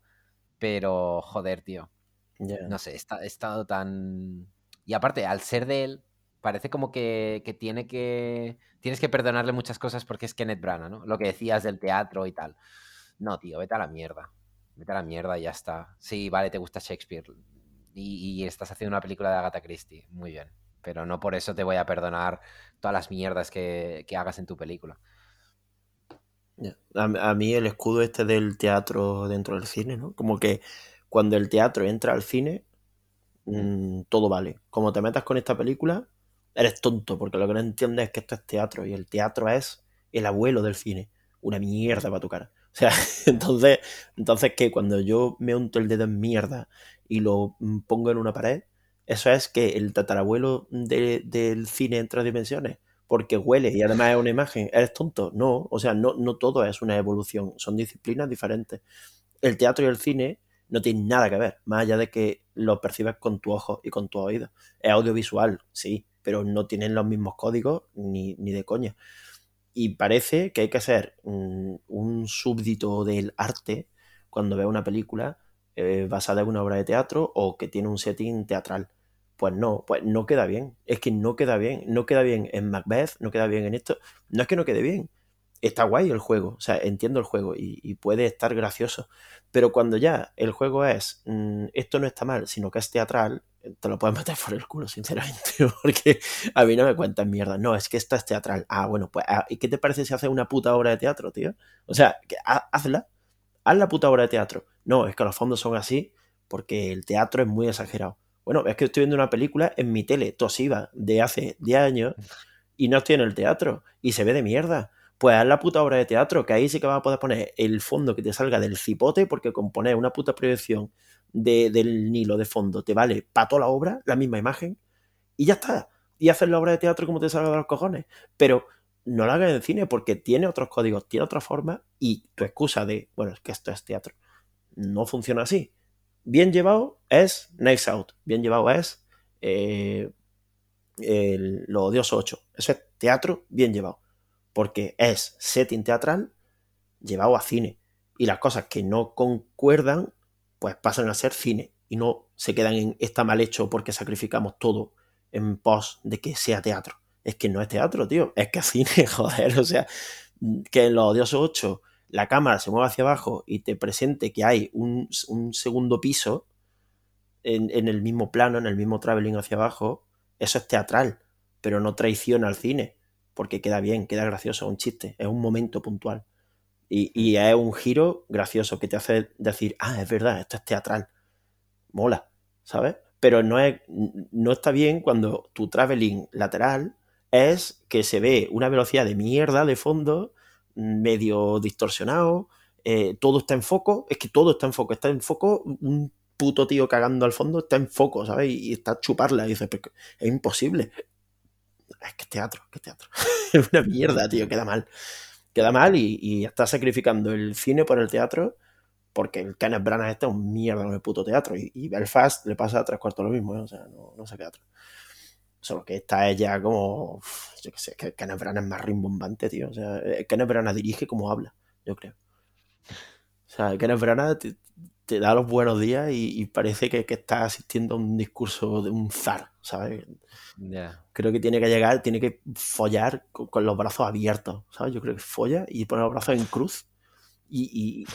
Pero, joder, tío. No sé, he estado tan y aparte, al ser de él, parece como que, tiene que. Tienes que perdonarle muchas cosas porque es Kenneth Branagh, ¿no? Lo que decías del teatro y tal. No, tío, vete a la mierda. Vete a la mierda y ya está. Sí, vale, te gusta Shakespeare. Y, estás haciendo una película de Agatha Christie. Muy bien. Pero no por eso te voy a perdonar todas las mierdas que, hagas en tu película. A, mí el escudo este del teatro dentro del cine, ¿no? Como que cuando el teatro entra al cine, Mm, todo vale. Como te metas con esta película, eres tonto, porque lo que no entiendes es que esto es teatro y el teatro es el abuelo del cine. Una mierda para tu cara. O sea, entonces, entonces que cuando yo me unto el dedo en mierda y lo mm, pongo en una pared, eso es que el tatarabuelo del cine en tres dimensiones, porque huele y además es una imagen, eres tonto. No, o sea, no, no todo es una evolución, son disciplinas diferentes. El teatro y el cine no tienen nada que ver, más allá de que lo percibes con tu ojo y con tu oído. Es audiovisual, sí, pero no tienen los mismos códigos ni, ni de coña. Y parece que hay que ser un, un súbdito del arte cuando ve una película eh, basada en una obra de teatro o que tiene un setting teatral. Pues no, pues no queda bien. Es que no queda bien. No queda bien en Macbeth, no queda bien en esto. No es que no quede bien. Está guay el juego, o sea, entiendo el juego y, puede estar gracioso. Pero cuando ya el juego es, mm, esto no está mal, sino que es teatral, te lo puedes meter por el culo, sinceramente, porque a mí no me cuentan mierda. No, es que esta es teatral. Ah, bueno, pues, ah, ¿y qué te parece si haces una puta obra de teatro, tío? O sea, que, hazla, haz la puta obra de teatro. No, es que los fondos son así porque el teatro es muy exagerado. Bueno, es que estoy viendo una película en mi tele tosiva de hace 10 años y no estoy en el teatro y se ve de mierda. Pues haz la puta obra de teatro, que ahí sí que vas a poder poner el fondo que te salga del cipote, porque con poner una puta proyección del Nilo de fondo te vale para toda la obra, la misma imagen, y ya está. Y hacer la obra de teatro como te salga de los cojones. Pero no la hagas en cine porque tiene otros códigos, tiene otra forma, y tu excusa de, bueno, es que esto es teatro no funciona así. Bien llevado es Nice Out, bien llevado es eh, el, Los Odiosos 8. Eso es teatro bien llevado, porque es setting teatral llevado a cine. Y las cosas que no concuerdan, pues pasan a ser cine y no se quedan en está mal hecho porque sacrificamos todo en pos de que sea teatro. Es que no es teatro, tío, es que es cine, joder, o sea, que en Los Odiosos 8 la cámara se mueve hacia abajo y te presente que hay un, segundo piso en, el mismo plano, en el mismo traveling hacia abajo, eso es teatral, pero no traiciona al cine, porque queda bien, queda gracioso, un chiste, es un momento puntual. Y, y, es un giro gracioso que te hace decir, ah, es verdad, esto es teatral. Mola, ¿sabes? Pero no, es, no está bien cuando tu traveling lateral es que se ve una velocidad de mierda de fondo medio distorsionado, eh, todo está en foco, es que todo está en foco, está en foco, un puto tío cagando al fondo está en foco, ¿sabes? Y, está chuparla, y dices, es imposible. Es que teatro, que teatro. es una mierda, tío, queda mal. Queda mal y, está sacrificando el cine por el teatro porque el Kenneth Branagh este es un mierda en el puto teatro y, Belfast le pasa a tres cuartos lo mismo, ¿eh? o sea, no, no sé teatro. Solo que esta es ya como. Yo qué sé, que Kenneth Branagh es más rimbombante, tío. O sea, Kenneth Branagh dirige como habla, yo creo. O sea, Kenneth Branagh te, da los buenos días y, parece que, que está asistiendo a un discurso de un zar, ¿sabes? Creo que tiene que llegar, tiene que follar con, los brazos abiertos, ¿sabes? Yo creo que folla y pone los brazos en cruz y,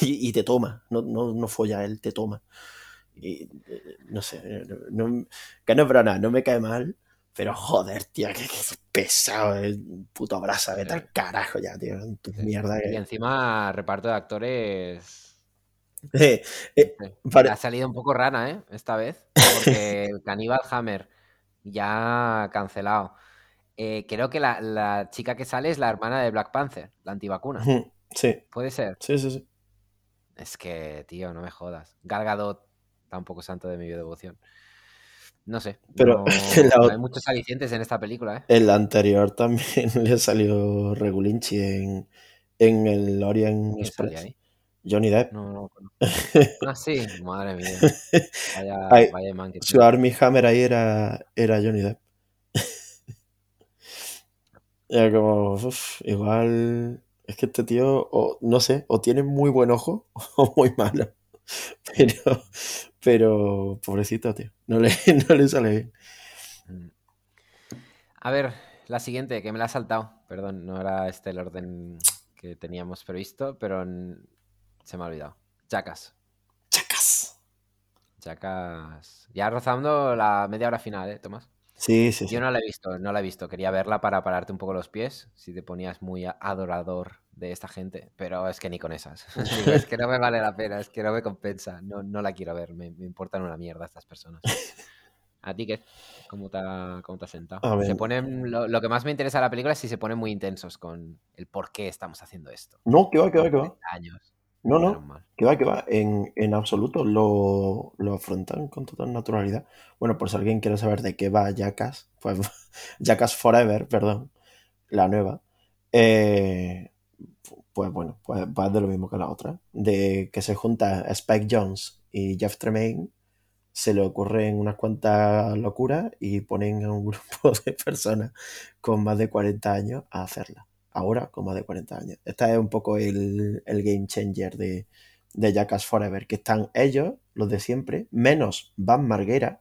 y, y te toma. No, no, no folla, él te toma. Y, eh, no sé, no, que no es brana, no me cae mal, pero joder, tío, que, pesado, es puto brasa, vete al carajo ya, tío, tu mierda. Y encima reparto de actores. Eh, eh, ha salido un poco rana, ¿eh? Esta vez, porque Cannibal Hammer ya cancelado. creo que la, la, chica que sale es la hermana de Black Panther, la antivacuna. Sí. ¿Puede ser? Sí, sí, sí. Es que, tío, no me jodas. Galgadot un poco santo de mi devoción. No sé. Pero hay muchos alicientes en esta película. ¿eh? El anterior también le salió Regulinchi en, en el Orient Express. Johnny Depp. No, no, Ah, sí, madre mía. Vaya, vaya man que Su Army Hammer ahí era, era Johnny Depp. Era como, igual es que este tío, o, no sé, o tiene muy buen ojo o muy malo. Pero, pero, pobrecito, tío. No le, no le sale bien. Mm. A ver, la siguiente, que me la ha saltado. Perdón, no era este el orden que teníamos previsto, pero se me ha olvidado. Chacas. Chacas. Chacas. Ya rozando la media hora final, ¿eh, Tomás? Sí, sí, Yo no la he visto, no la he visto. Quería verla para pararte un poco los pies, si te ponías muy adorador de esta gente, pero es que ni con esas. es que no me vale la pena, es que no me compensa, no, no la quiero ver, me, importan una mierda estas personas. ¿A ti qué? ¿Cómo te cómo te ha sentado? Se ponen, lo, lo que más me interesa de la película es si se ponen muy intensos con el por qué estamos haciendo esto. No, que va, que va, que va. 40 años. No, Menos no, mal. que va, que va. En, en absoluto lo, lo afrontan con total naturalidad. Bueno, por si alguien quiere saber de qué va Jackass, pues Jackass Forever, perdón, la nueva. eh, pues bueno, pues va de lo mismo que la otra. De que se junta Spike Jones y Jeff Tremaine, se le ocurren unas cuantas locuras y ponen a un grupo de personas con más de 40 años a hacerla. Ahora con más de 40 años. Esta es un poco el, el game changer de, de Jackass Forever, que están ellos, los de siempre, menos Van Marguera,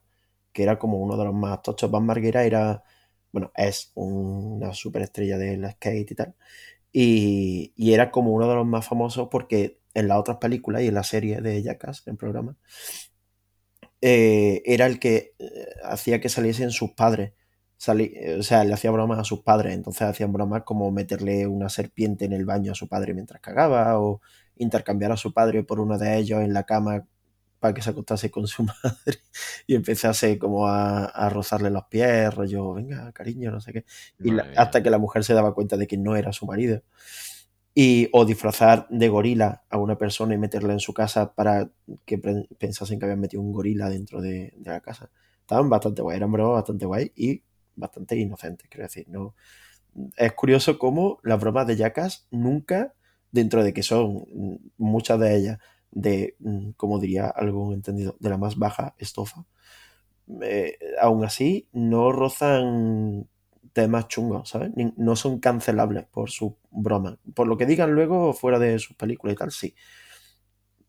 que era como uno de los más tochos. Van Marguera era, bueno, es una superestrella del skate y tal. Y, y era como uno de los más famosos porque en las otras películas y en la serie de Jackass, en programa, eh, era el que eh, hacía que saliesen sus padres. Eh, o sea, le hacía bromas a sus padres. Entonces hacían bromas como meterle una serpiente en el baño a su padre mientras cagaba o intercambiar a su padre por uno de ellos en la cama para que se acostase con su madre y empezase como a, a rozarle los pies, rollo, venga, cariño, no sé qué. Y la- hasta que la mujer se daba cuenta de que no era su marido. Y, o disfrazar de gorila a una persona y meterla en su casa para que pensasen que habían metido un gorila dentro de, de la casa. Estaban bastante guay, eran bromas bastante guay y bastante inocentes, quiero decir. No, es curioso cómo las bromas de Jackass nunca, dentro de que son mm, muchas de ellas de, mm, como diría algún entendido, de la más baja estofa, eh, aún así no rozan temas chungos, ¿sabes? No son cancelables por su broma. Por lo que digan luego fuera de sus películas y tal, sí.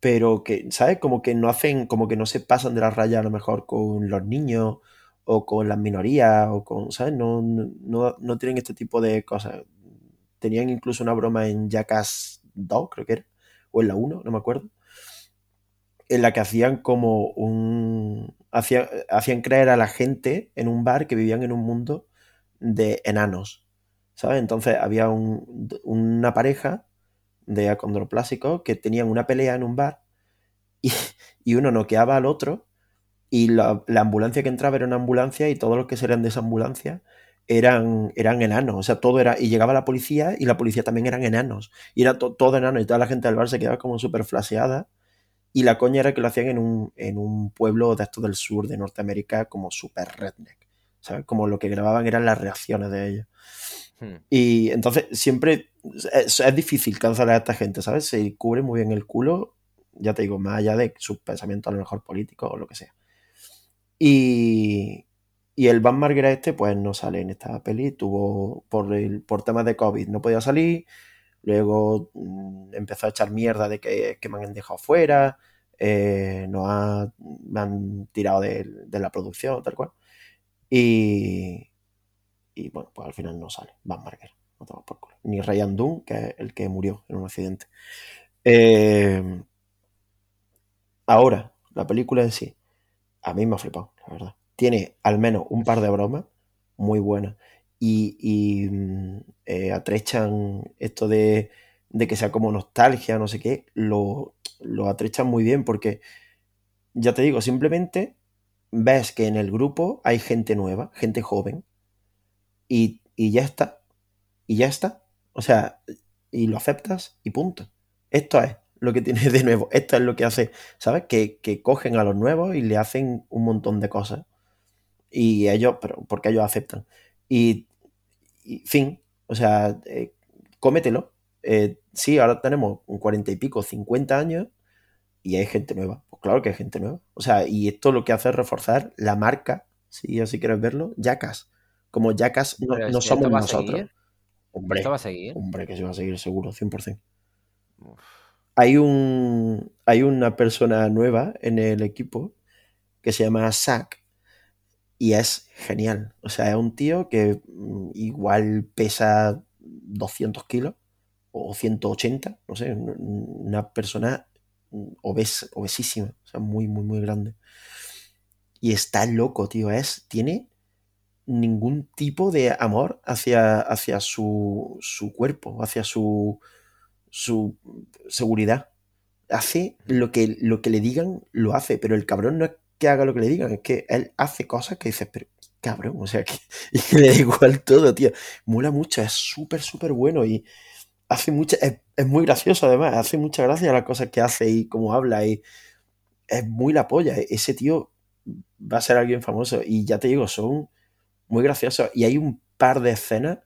Pero que, ¿sabes? Como que no hacen, como que no se pasan de la raya a lo mejor con los niños o con las minorías o con, ¿sabes? No, no, no- tienen este tipo de cosas. Tenían incluso una broma en Jackass 2, creo que era, o en la 1, no me acuerdo, en la que hacían como un... Hacían, hacían creer a la gente en un bar que vivían en un mundo de enanos, ¿sabes? Entonces había un- una pareja de acondroplásicos que tenían una pelea en un bar y, y uno noqueaba al otro y la, la ambulancia que entraba era una ambulancia y todos los que salían de esa ambulancia eran, eran enanos, o sea, todo era, y llegaba la policía y la policía también eran enanos, y era to- todo enano y toda la gente del bar se quedaba como súper flaseada y la coña era que lo hacían en un, en un pueblo de estos del sur de Norteamérica como súper redneck, ¿sabes? Como lo que grababan eran las reacciones de ellos. Hmm. Y entonces siempre es, es difícil cancelar a esta gente, ¿sabes? Se cubre muy bien el culo, ya te digo, más allá de sus pensamientos a lo mejor políticos o lo que sea. Y, el Van Marguera este, pues no sale en esta peli, tuvo por, el, por temas de COVID, no podía salir, luego mm, empezó a echar mierda de que, que me han dejado fuera, eh, nos ha- me han tirado de, la producción, tal cual. Y, y bueno, pues al final no sale Van Marguera, no tomas por culo. Ni Ryan Dunn, que es el que murió en un accidente. Eh, ahora, la película en sí, a mí me ha flipado, la verdad. Tiene al menos un par de bromas muy buenas y, mm, eh, atrechan esto de, de que sea como nostalgia, no sé qué, lo, lo atrechan muy bien porque, ya te digo, simplemente ves que en el grupo hay gente nueva, gente joven y, y ya está, y ya está. O sea, y lo aceptas y punto. Esto es lo que tiene de nuevo. Esto es lo que hace, ¿sabes? Que, que cogen a los nuevos y le hacen un montón de cosas. Y ellos, pero porque ellos aceptan. Y, y fin, o sea, eh, cómetelo. Eh, sí, ahora tenemos un cuarenta y pico, 50 años y hay gente nueva. Pues claro que hay gente nueva. O sea, y esto lo que hace es reforzar la marca, si así quieres verlo, Jackass. Como Jackass no, no ¿esto somos nosotros. seguir? Hombre, ¿Esto va a seguir? hombre, que se va a seguir seguro, 100%. Uf. Hay, un, hay una persona nueva en el equipo que se llama Zack y es genial. O sea, es un tío que mm, igual pesa 200 kilos o 180, no sé, un- una persona mm, obes, obesísima, o sea, muy, muy, muy grande. Y está loco, tío, es, tiene ningún tipo de amor hacia, hacia su, su cuerpo, hacia su, su seguridad. Hace lo que, lo que le digan, lo hace, pero el cabrón no es que haga lo que le digan, es que él hace cosas que dices, pero cabrón, o sea, que, y que le da igual todo, tío. Mola mucho, es súper, súper bueno y hace mucha, es, es, muy gracioso además, hace mucha gracia las cosas que hace y cómo habla y es muy la polla. Ese tío va a ser alguien famoso y ya te digo, son muy graciosos y hay un par de escenas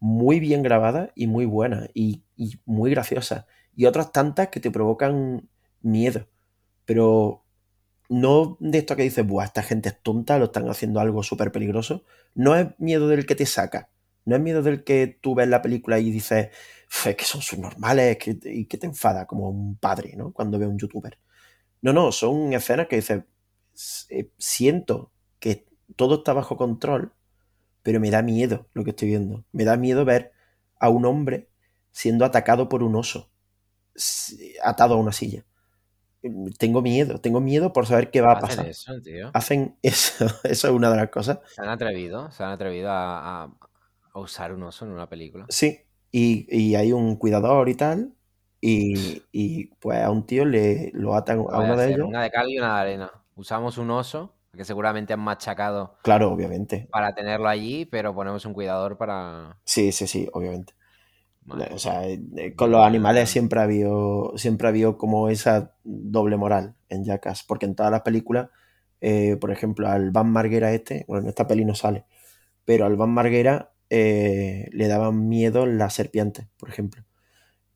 muy bien grabadas y muy buenas y, y muy graciosas y otras tantas que te provocan miedo, pero no de esto que dices, Buah, esta gente es tonta, lo están haciendo algo súper peligroso. No es miedo del que te saca. No es miedo del que tú ves la película y dices, es que son subnormales que, y que te enfada como un padre, ¿no? Cuando ve a un youtuber. No, no, son escenas que dices, eh, siento que todo está bajo control, pero me da miedo lo que estoy viendo. Me da miedo ver a un hombre siendo atacado por un oso, atado a una silla tengo miedo, tengo miedo por saber qué va a pasar. Eso, tío? Hacen eso, eso es una de las cosas. Se han atrevido, se han atrevido a, a, a usar un oso en una película. Sí, y, y hay un cuidador y tal, y, y, pues a un tío le lo atan a uno de ellos. Una de cal y una de arena. Usamos un oso, que seguramente han machacado. Claro, obviamente. Para tenerlo allí, pero ponemos un cuidador para. Sí, sí, sí, obviamente. O sea, con los animales siempre ha habido, siempre ha habido como esa doble moral en Jackass, porque en todas las películas, eh, por ejemplo, al Van Marguera este, bueno, en esta peli no sale, pero al Van Marguera eh, le daban miedo las serpientes, por ejemplo.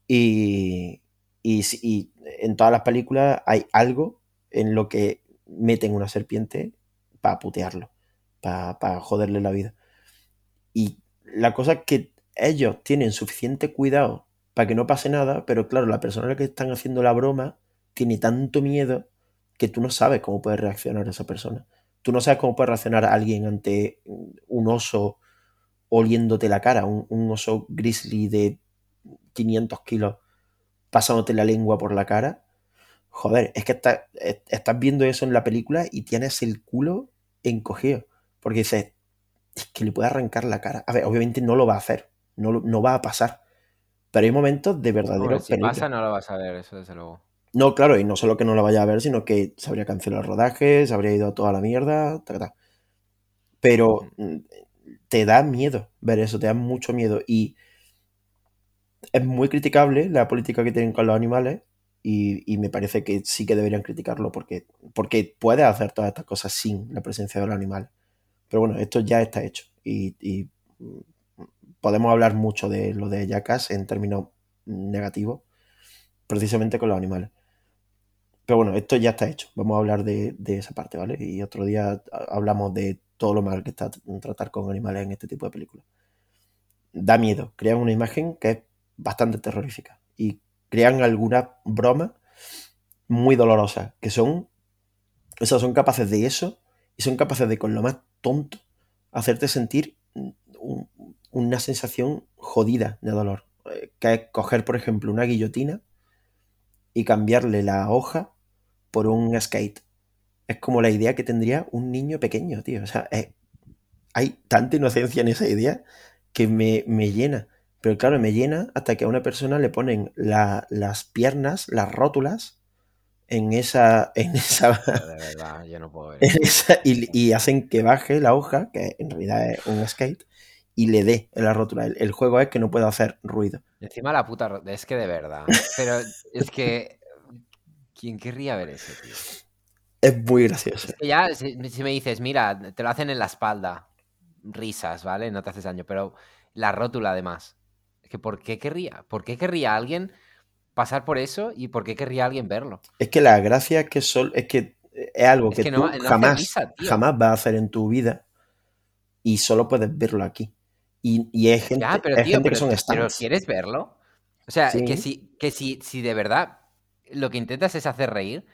Y, y, y, en todas las películas hay algo en lo que meten una serpiente para putearlo, para, para joderle la vida. Y la cosa es que ellos tienen suficiente cuidado para que no pase nada, pero claro, la persona a la que están haciendo la broma tiene tanto miedo que tú no sabes cómo puede reaccionar esa persona. Tú no sabes cómo puede reaccionar alguien ante un oso oliéndote la cara, un, oso grizzly de 500 kilos pasándote la lengua por la cara. Joder, es que está, estás viendo eso en la película y tienes el culo encogido. Porque dices, es que le puede arrancar la cara. A ver, obviamente no lo va a hacer, no, no va a pasar. Pero hay momentos de verdadero Hombre, si pasa no lo vas a ver, eso desde luego. No, claro, y no solo que no lo vaya a ver, sino que se habría cancelado el rodaje, se habría ido a toda la mierda, ta, ta. pero mm, te da miedo ver eso, te da mucho miedo y es muy criticable la política que tienen con los animales y, y me parece que sí que deberían criticarlo porque, porque puede hacer todas estas cosas sin la presencia de los animales. Pero bueno, esto ya está hecho y, y podemos hablar mucho de lo de Jackass en términos negativos, precisamente con los animales. Pero bueno, esto ya está hecho. Vamos a hablar de, de, esa parte, ¿vale? Y otro día hablamos de todo lo mal que está tratar con animales en este tipo de películas. Da miedo. Crean una imagen que es bastante terrorífica. Y crean algunas bromas muy dolorosas, que son. O sea, son capaces de eso y son capaces de, con lo más tonto, hacerte sentir un, una sensación jodida de dolor. Que es coger, por ejemplo, una guillotina y cambiarle la hoja por un skate. Es como la idea que tendría un niño pequeño, tío. O sea, es, hay tanta inocencia en esa idea que me, me, llena. Pero claro, me llena hasta que a una persona le ponen la, las piernas, las rótulas, en esa. En esa, de verdad, yo no puedo ver. En esa, y, y, hacen que baje la hoja, que en realidad es un skate, y le dé en la rótula. El, el, juego es que no puede hacer ruido. Encima la puta. Es que de verdad. Pero es que. ¿Quién querría ver eso, tío? Es muy gracioso. Es que ya, si, si, me dices, mira, te lo hacen en la espalda, risas, ¿vale? No te haces daño, pero la rótula además. Es que ¿por qué querría? ¿Por qué querría alguien pasar por eso y por qué querría alguien verlo? Es que la gracia es que, sol, es, que es algo es que, que, tú no, no jamás, risa, jamás vas a hacer en tu vida y solo puedes verlo aquí. Y, y hay gente, ya, pero, hay tío, gente pero, que son stands. Pero ¿quieres verlo? O sea, Sí. que, si, que si, si de verdad lo que intentas es hacer reír,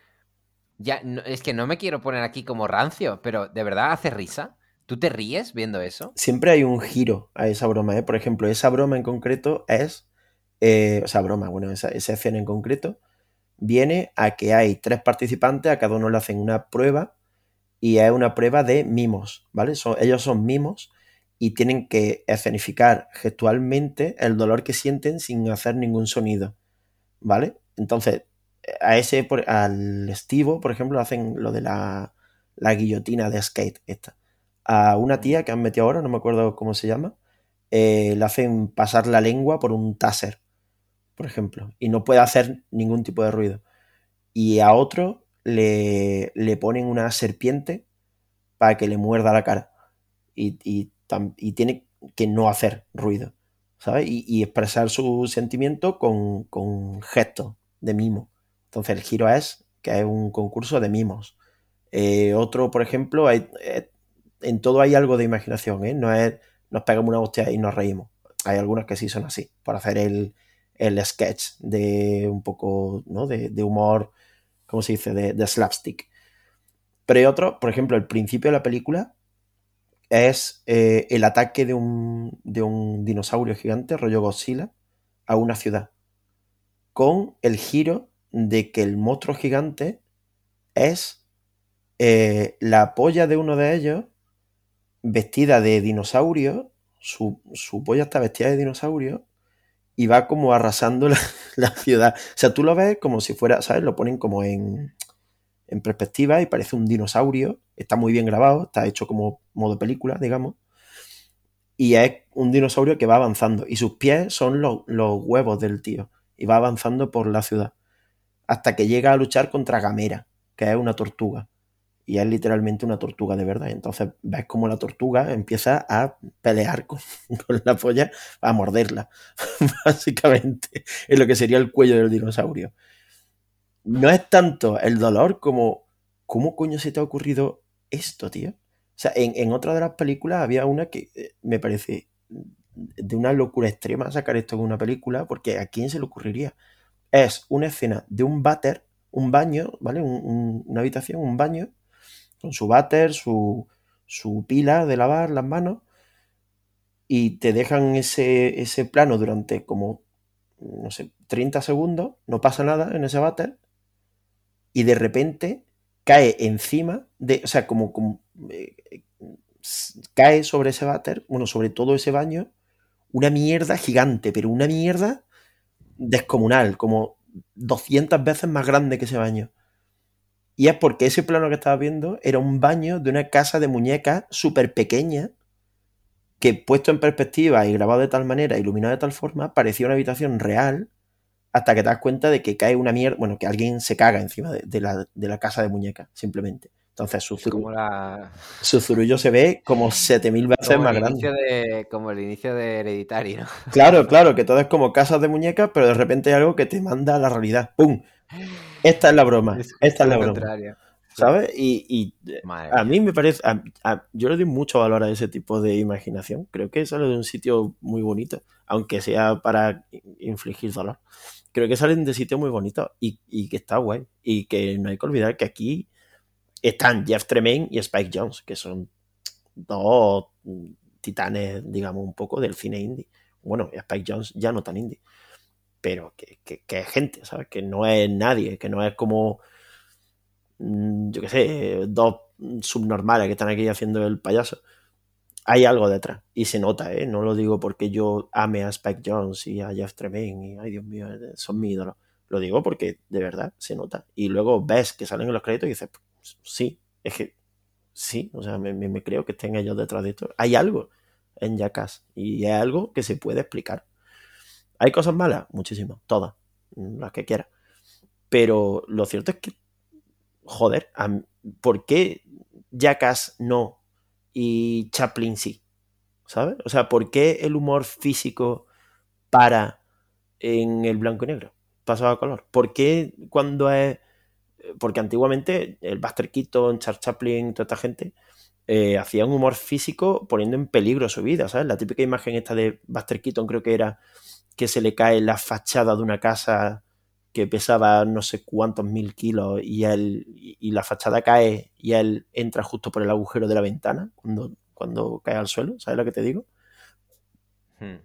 ya no- es que no me quiero poner aquí como rancio, pero ¿de verdad hace risa? ¿Tú te ríes viendo eso? Siempre hay un giro a esa broma, ¿eh? Por ejemplo, esa broma en concreto es. eh, o sea, broma, bueno, esa, esa escena en concreto viene a que hay tres participantes, a cada uno le hacen una prueba y es una prueba de mimos, ¿vale? Son, ellos son mimos y tienen que escenificar gestualmente el dolor que sienten sin hacer ningún sonido, ¿vale? Entonces, a ese, al estivo, por ejemplo, hacen lo de la, la guillotina de skate esta. A una tía que han metido ahora, no me acuerdo cómo se llama, eh, le hacen pasar la lengua por un taser, por ejemplo, y no puede hacer ningún tipo de ruido. Y a otro le, le ponen una serpiente para que le muerda la cara. Y, y, y tiene que no hacer ruido, ¿sabes? Y, expresar su sentimiento con, con, gestos de mimo. Entonces el giro es que es un concurso de mimos. Eh, otro, por ejemplo, hay, eh, en todo hay algo de imaginación, ¿eh? No es nos pegamos una hostia y nos reímos. Hay algunas que sí son así, para hacer el, el sketch de un poco, ¿no? De, humor, ¿cómo se dice? De, slapstick. Pero hay otro, por ejemplo, el principio de la película es eh, el ataque de un, de un dinosaurio gigante, rollo Godzilla, a una ciudad. Con el giro de que el monstruo gigante es eh, la polla de uno de ellos vestida de dinosaurio, su, su, polla está vestida de dinosaurio y va como arrasando la, la, ciudad. O sea, tú lo ves como si fuera, ¿sabes? Lo ponen como en, en perspectiva y parece un dinosaurio. Está muy bien grabado, está hecho como modo película, digamos. Y es un dinosaurio que va avanzando. Y sus pies son los, huevos del tío. Y va avanzando por la ciudad. Hasta que llega a luchar contra Gamera, que es una tortuga. Y es literalmente una tortuga de verdad. Entonces ves como la tortuga empieza a pelear con, con la polla, a morderla. Básicamente, en lo que sería el cuello del dinosaurio no es tanto el dolor como ¿cómo coño se te ha ocurrido esto, tío? O sea, en, otra de las películas había una que eh, me parece de una locura extrema sacar esto en una película, porque ¿a quién se le ocurriría? Es una escena de un váter, un baño, ¿vale? Un, un, una habitación, un baño, con su váter, su, su pila de lavar las manos, y te dejan ese, ese plano durante como, no sé, 30 segundos, no pasa nada en ese váter, y de repente cae encima de, o sea, como, eh, cae sobre ese váter, bueno, sobre todo ese baño, una mierda gigante, pero una mierda descomunal, como 200 veces más grande que ese baño. Y es porque ese plano que estaba viendo era un baño de una casa de muñecas súper pequeña, que puesto en perspectiva y grabado de tal manera, iluminado de tal forma, parecía una habitación real hasta que te das cuenta de que cae una mierda, bueno, que alguien se caga encima de, de, la, de la, casa de muñecas, simplemente. Entonces su, zurullo, la... su zurullo se ve como 7000 veces como más grande. De, como el inicio de Hereditary, ¿no? Claro, claro, que todo es como casas de muñecas, pero de repente hay algo que te manda a la realidad. ¡Pum! Esta es la broma. Es esta es la broma. Contrario. ¿Sabes? Y, y a mí me parece. A, a, yo le doy mucho valor a ese tipo de imaginación. Creo que sale de un sitio muy bonito, aunque sea para infligir dolor creo que salen de sitios muy bonitos y, y, que está guay. Y que no hay que olvidar que aquí están Jeff Tremaine y Spike Jones, que son dos titanes, digamos, un poco del cine indie. Bueno, Spike Jones ya no tan indie, pero que, que, que es gente, ¿sabes? Que no es nadie, que no es como, yo qué sé, dos subnormales que están aquí haciendo el payaso hay algo detrás y se nota, ¿eh? No lo digo porque yo ame a Spike Jones y a Jeff Tremaine y, ay Dios mío, son mi ídolo. Lo digo porque de verdad se nota. Y luego ves que salen en los créditos y dices, pues, sí, es que sí, o sea, me, me, creo que estén ellos detrás de esto. Hay algo en Jackass y es algo que se puede explicar. ¿Hay cosas malas? Muchísimas, todas, las que quieras. Pero lo cierto es que, joder, ¿por qué Jackass no y Chaplin sí. ¿Sabes? O sea, ¿por qué el humor físico para en el blanco y negro? Pasado a color. ¿Por qué cuando es. Porque antiguamente el Buster Keaton, Charles Chaplin, toda esta gente eh, hacía un humor físico poniendo en peligro su vida, ¿sabes? La típica imagen esta de Buster Keaton creo que era que se le cae la fachada de una casa que pesaba no sé cuántos mil kilos y, él, y la fachada cae y él entra justo por el agujero de la ventana cuando, cuando cae al suelo, ¿sabes lo que te digo? Hmm.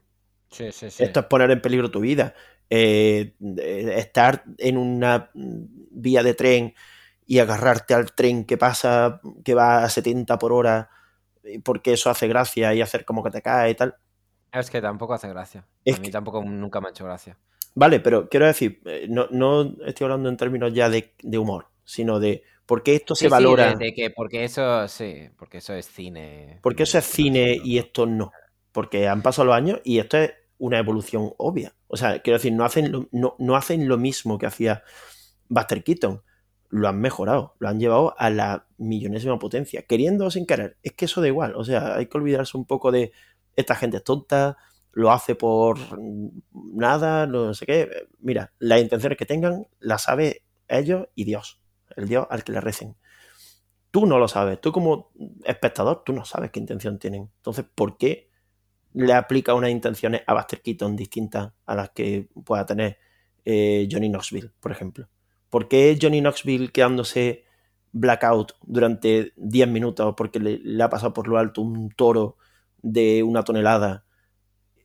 Sí, sí, sí. Esto es poner en peligro tu vida. Eh, estar en una vía de tren y agarrarte al tren que pasa, que va a 70 por hora, porque eso hace gracia y hacer como que te cae y tal. Es que tampoco hace gracia. Es a mí que... tampoco nunca me ha hecho gracia. Vale, pero quiero decir, no, no estoy hablando en términos ya de, de, humor, sino de por qué esto se valora. de, que porque eso, sí, porque eso es cine. Porque eso es cine y esto no. Porque han pasado los años y esto es una evolución obvia. O sea, quiero decir, no hacen lo, no, no hacen lo mismo que hacía Buster Keaton. Lo han mejorado, lo han llevado a la millonésima potencia, queriendo o sin querer. Es que eso da igual. O sea, hay que olvidarse un poco de esta gente es tonta, lo hace por nada, no sé qué. Mira, las intenciones que tengan las sabe ellos y Dios, el Dios al que le recen. Tú no lo sabes, tú como espectador, tú no sabes qué intención tienen. Entonces, ¿por qué le aplica unas intenciones a Buster Keaton distintas a las que pueda tener eh, Johnny Knoxville, por ejemplo? ¿Por qué Johnny Knoxville quedándose blackout durante 10 minutos porque le, le ha pasado por lo alto un toro de una tonelada?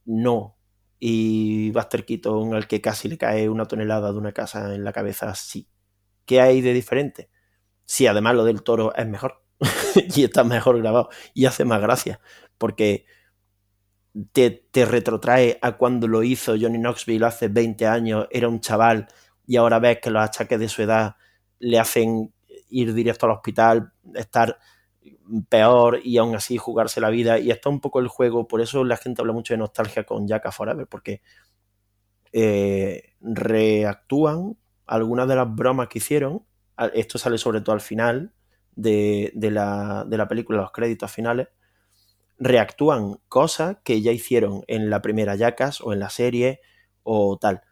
No. Y Buster Keaton, al que casi le cae una tonelada de una casa en la cabeza, sí. ¿Qué hay de diferente? Sí, además lo del toro es mejor. y está mejor grabado. Y hace más gracia. Porque te, te, retrotrae a cuando lo hizo Johnny Knoxville hace 20 años, era un chaval, y ahora ves que los achaques de su edad le hacen ir directo al hospital, estar peor y aún así jugarse la vida. Y está un poco el juego, por eso la gente habla mucho de nostalgia con Jacka Forever, porque eh, reactúan algunas de las bromas que hicieron. Esto sale sobre todo al final de, de, la, de la película, los créditos finales. Reactúan cosas que ya hicieron en la primera Jackass o en la serie o tal.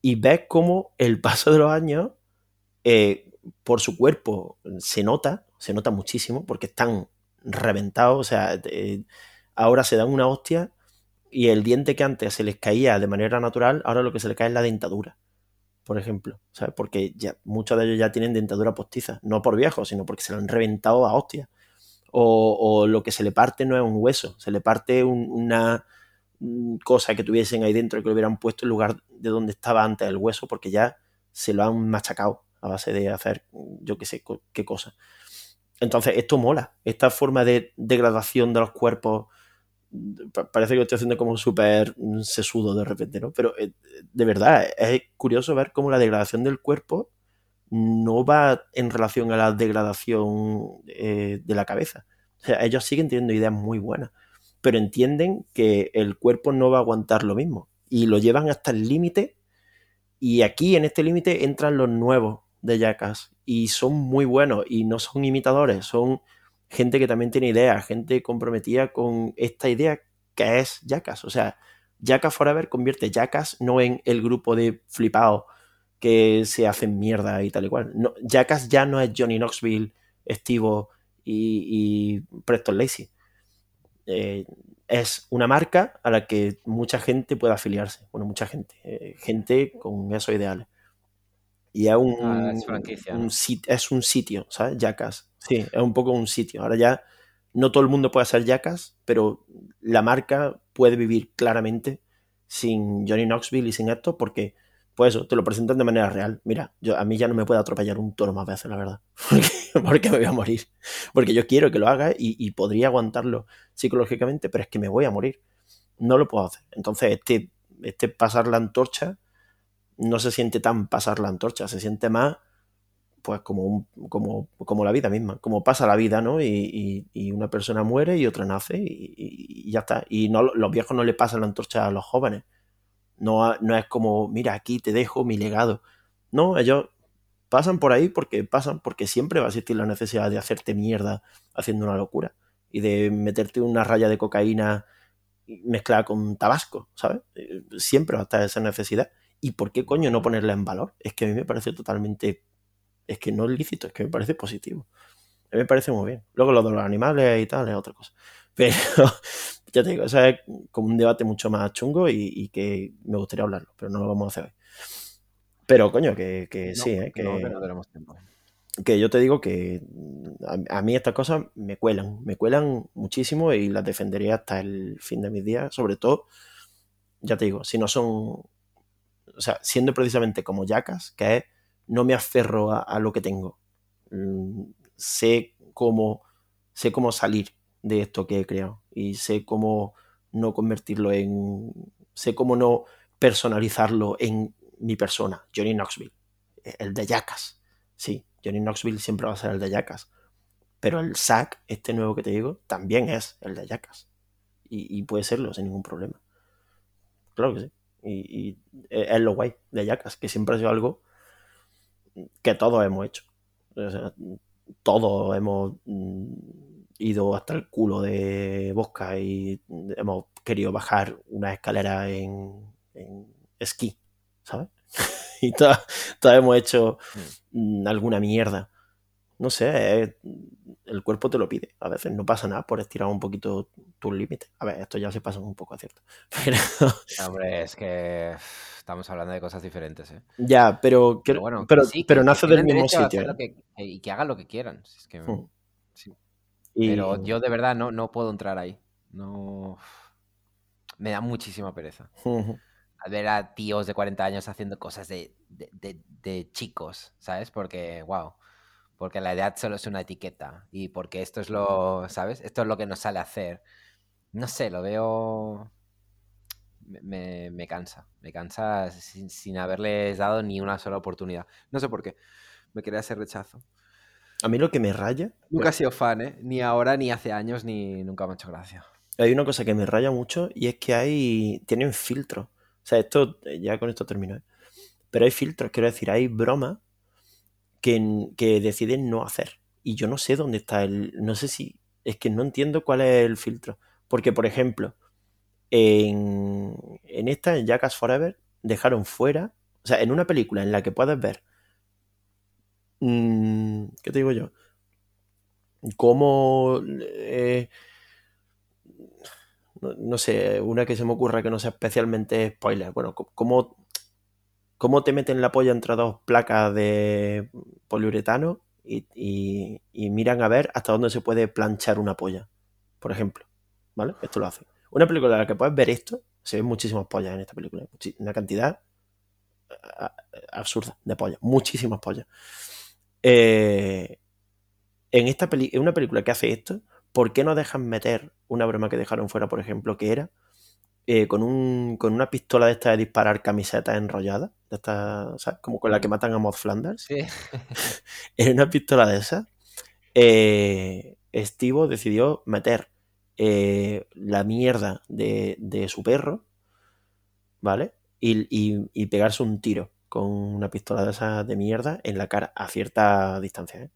Y ves cómo el paso de los años, eh, por su cuerpo, se nota se nota muchísimo porque están reventados, o sea, ahora se dan una hostia y el diente que antes se les caía de manera natural, ahora lo que se les cae es la dentadura, por ejemplo, ¿sabes? Porque ya, muchos de ellos ya tienen dentadura postiza, no por viejos, sino porque se lo han reventado a hostia. O, lo que se le parte no es un hueso, se le parte una cosa que tuviesen ahí dentro que lo hubieran puesto en lugar de donde estaba antes el hueso, porque ya se lo han machacado a base de hacer yo qué sé qué cosa. Entonces, esto mola. Esta forma de degradación de los cuerpos. Parece que lo estoy haciendo como súper sesudo de repente, ¿no? Pero eh, de verdad, es curioso ver cómo la degradación del cuerpo no va en relación a la degradación eh, de la cabeza. O sea, ellos siguen teniendo ideas muy buenas, pero entienden que el cuerpo no va a aguantar lo mismo y lo llevan hasta el límite. Y aquí en este límite entran los nuevos de Jackass y son muy buenos y no son imitadores, son gente que también tiene ideas, gente comprometida con esta idea que es Jackass. O sea, Jackass Forever convierte Jackass no en el grupo de flipados que se hacen mierda y tal y cual. No, ya no es Johnny Knoxville, Steve y, Preston Lacey. Eh, es una marca a la que mucha gente puede afiliarse. Bueno, mucha gente. Eh, gente con esos ideales. Y es un, ah, es, un, es un sitio, ¿sabes? Jackass. Sí, es un poco un sitio. Ahora ya no todo el mundo puede ser Jackass, pero la marca puede vivir claramente sin Johnny Knoxville y sin esto, porque, pues eso, te lo presentan de manera real. Mira, yo, a mí ya no me puede atropellar un toro más veces, la verdad, porque, me voy a morir. Porque yo quiero que lo haga y, y, podría aguantarlo psicológicamente, pero es que me voy a morir. No lo puedo hacer. Entonces, este, este pasar la antorcha no se siente tan pasar la antorcha, se siente más pues como, como, como la vida misma, como pasa la vida, ¿no? Y, una persona muere y otra nace y, ya está. Y no, los viejos no le pasan la antorcha a los jóvenes. No, no es como, mira, aquí te dejo mi legado. No, ellos pasan por ahí porque pasan, porque siempre va a existir la necesidad de hacerte mierda haciendo una locura y de meterte una raya de cocaína mezclada con tabasco, ¿sabes? Eh, siempre va a estar esa necesidad. ¿Y por qué coño no ponerla en valor? Es que a mí me parece totalmente. Es que no es lícito, es que me parece positivo. A mí me parece muy bien. Luego lo de los animales y tal es otra cosa. Pero ya te digo, eso es como un debate mucho más chungo y, que me gustaría hablarlo, pero no lo vamos a hacer hoy. Pero coño, que, sí, ¿eh? que, no, tenemos tiempo. que yo te digo que a, a, mí estas cosas me cuelan, me cuelan muchísimo y las defendería hasta el fin de mis días, sobre todo, ya te digo, si no son o sea, siendo precisamente como Jackas, que es no me aferro a, lo que tengo. Mm, sé cómo, sé cómo salir de esto que he creado y sé cómo no convertirlo en, sé cómo no personalizarlo en mi persona, Johnny Knoxville, el de Jackas. Sí, Johnny Knoxville siempre va a ser el de Jackass. Pero el Zack, este nuevo que te digo, también es el de Jackass. Y, puede serlo sin ningún problema. Claro que sí. Y, es lo guay de Jackass, que siempre ha sido algo que todos hemos hecho. O sea, todos hemos mm, ido hasta el culo de Bosca y hemos querido bajar una escalera en, esquí, ¿sabes? y todos, hemos hecho mm. Mm, alguna mierda. No sé, el cuerpo te lo pide. A veces no pasa nada por estirar un poquito tus límites. A ver, esto ya se pasa un poco, ¿cierto? Pero... Hombre, es que estamos hablando de cosas diferentes, ¿eh? Ya, pero, pero, bueno, pero, pero nace del mismo sitio. ¿eh? y que hagan lo que quieran. Hmm. Pero yo de verdad no, no puedo entrar ahí. No. Me da muchísima pereza. Al ver a tíos de 40 años haciendo cosas de, de, chicos, ¿sabes? Porque, wow. Porque la edad solo es una etiqueta. Y porque esto es lo, ¿sabes? Esto es lo que nos sale a hacer. No sé, lo veo. Me, me, cansa. Me cansa sin, sin, haberles dado ni una sola oportunidad. No sé por qué. Me quería hacer rechazo. A mí lo que me raya. Nunca he sido fan, ¿eh? Ni ahora, ni hace años, ni nunca me ha hecho gracia. Hay una cosa que me raya mucho y es que hay. Tienen filtros. O sea, esto. Ya con esto termino, ¿eh? Pero hay filtros, quiero decir, hay bromas que, deciden no hacer. Y yo no sé dónde está el. No sé si. Es que no entiendo cuál es el filtro. Porque, por ejemplo, en, en esta, en Jackass Forever, dejaron fuera. O sea, en una película en la que puedes ver Mm, ¿Qué te digo yo? ¿Cómo... Eh, no, sé, una que se me ocurra que no sea especialmente spoiler. Bueno, ¿cómo, cómo te meten la polla entre dos placas de poliuretano y, miran a ver hasta dónde se puede planchar una polla? Por ejemplo. ¿Vale? Esto lo hace. Una película en la que puedes ver esto, se ven muchísimas pollas en esta película. Una cantidad absurda de pollas. Muchísimas pollas. Eh, en, esta en una película que hace esto, ¿por qué no dejan meter una broma que dejaron fuera, por ejemplo, que era eh, con, un, con una pistola de esta de disparar camisetas enrolladas, de esta, como con la que matan a Mod Flanders? Sí. en una pistola de esas, eh, Estivo decidió meter la mierda de, su perro, ¿vale? y pegarse un tiro con una pistola de esas de mierda en la cara a cierta distancia. ¿eh?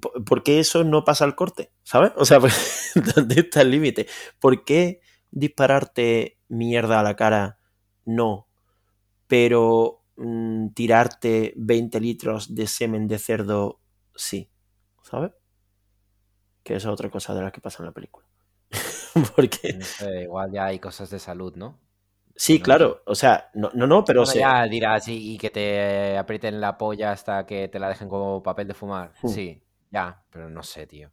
¿Por qué eso no pasa al corte? ¿Sabes? O sea, ¿dónde está el límite? ¿Por qué dispararte mierda a la cara no? Pero mm, tirarte 20 litros de semen de cerdo sí. ¿Sabes? Que esa es otra cosa de la que pasa en la película. Porque... igual ya hay cosas de salud, ¿no? Sí, claro, o sea, no, no, no pero... ya dirás, y, que te aprieten la polla hasta que te la dejen como papel de fumar. Hmm. Sí, ya, pero no sé, tío.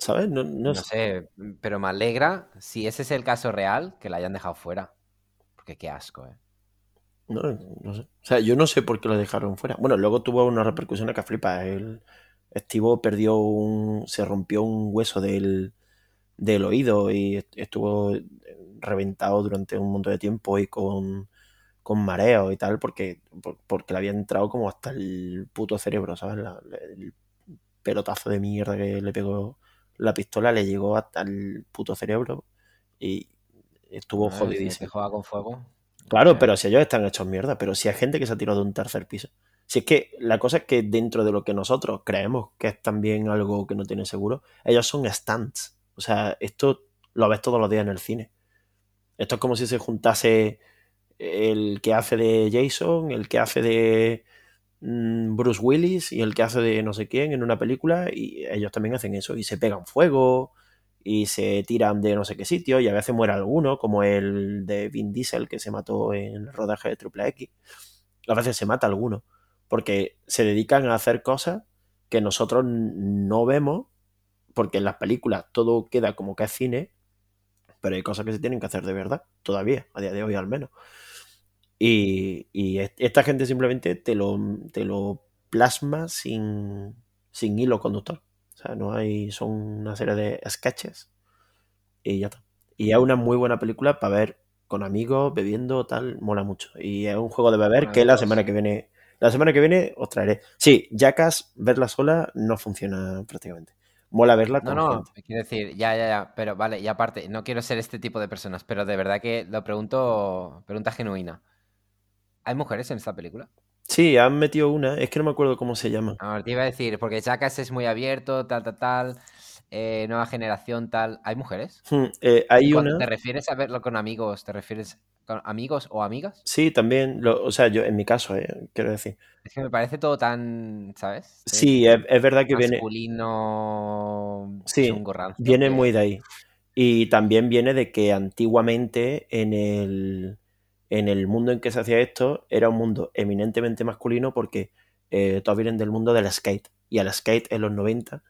¿Sabes? No, no, sé, pero me alegra, si ese es el caso real, que la hayan dejado fuera. Porque qué asco, ¿eh? No, no sé. O sea, yo no sé por qué lo dejaron fuera. Bueno, luego tuvo una repercusión que flipa. El Estivo perdió un... se rompió un hueso del, del oído y estuvo reventado durante un montón de tiempo y con, con mareo y tal, porque, porque le había entrado como hasta el puto cerebro, ¿sabes? el pelotazo de mierda que le pegó la pistola le llegó hasta el puto cerebro y estuvo jodidísimo. ¿Se juega con fuego? Claro, pero si ellos están hechos mierda, pero si hay gente que se ha tirado de un tercer piso. Si es que la cosa es que dentro de lo que nosotros creemos que es también algo que no tiene seguro, ellos son stunts. O sea, esto lo ves todos los días en el cine. Esto es como si se juntase el que hace de Jason, el que hace de Bruce Willis y el que hace de no sé quién en una película y ellos también hacen eso y se pegan fuego y se tiran de no sé qué sitio y a veces muere alguno, como el de Vin Diesel que se mató en el rodaje de Triple X. A veces se mata alguno porque se dedican a hacer cosas que nosotros no vemos porque en las películas todo queda como que es cine pero hay cosas que se tienen que hacer de verdad, todavía, a día de hoy al menos. Y, esta gente simplemente te lo, te lo plasma sin, sin hilo conductor. O sea, no hay, son una serie de sketches y ya está. Y es una muy buena película para ver con amigos, bebiendo, tal, mola mucho. Y es un juego de beber que la semana que viene La semana que viene os traeré. Sí, Jackass, verla sola no funciona prácticamente. Mola verla No, con no, gente. quiero decir, ya, ya, ya, pero vale, y aparte, no quiero ser este tipo de personas, pero de verdad que lo pregunto, pregunta genuina. ¿Hay mujeres en esta película? Sí, han metido una, es que no me acuerdo cómo se llama. Ahora te iba a decir, porque Jackass es muy abierto, tal, tal, tal, eh, nueva generación, tal. ¿Hay mujeres? Hmm, eh, hay una. ¿Te refieres a verlo con amigos? ¿Te refieres con amigos o amigas? Sí, también, lo- o sea, yo en mi caso, eh, quiero decir. Es que me parece todo tan, ¿sabes? Sí, es, es verdad que viene, masculino, sí, chungo rancio, viene que- muy de ahí. Y también viene de que antiguamente en el, en el mundo en que se hacía esto era un mundo eminentemente masculino porque eh, todos vienen del mundo del skate. Y el skate en los 90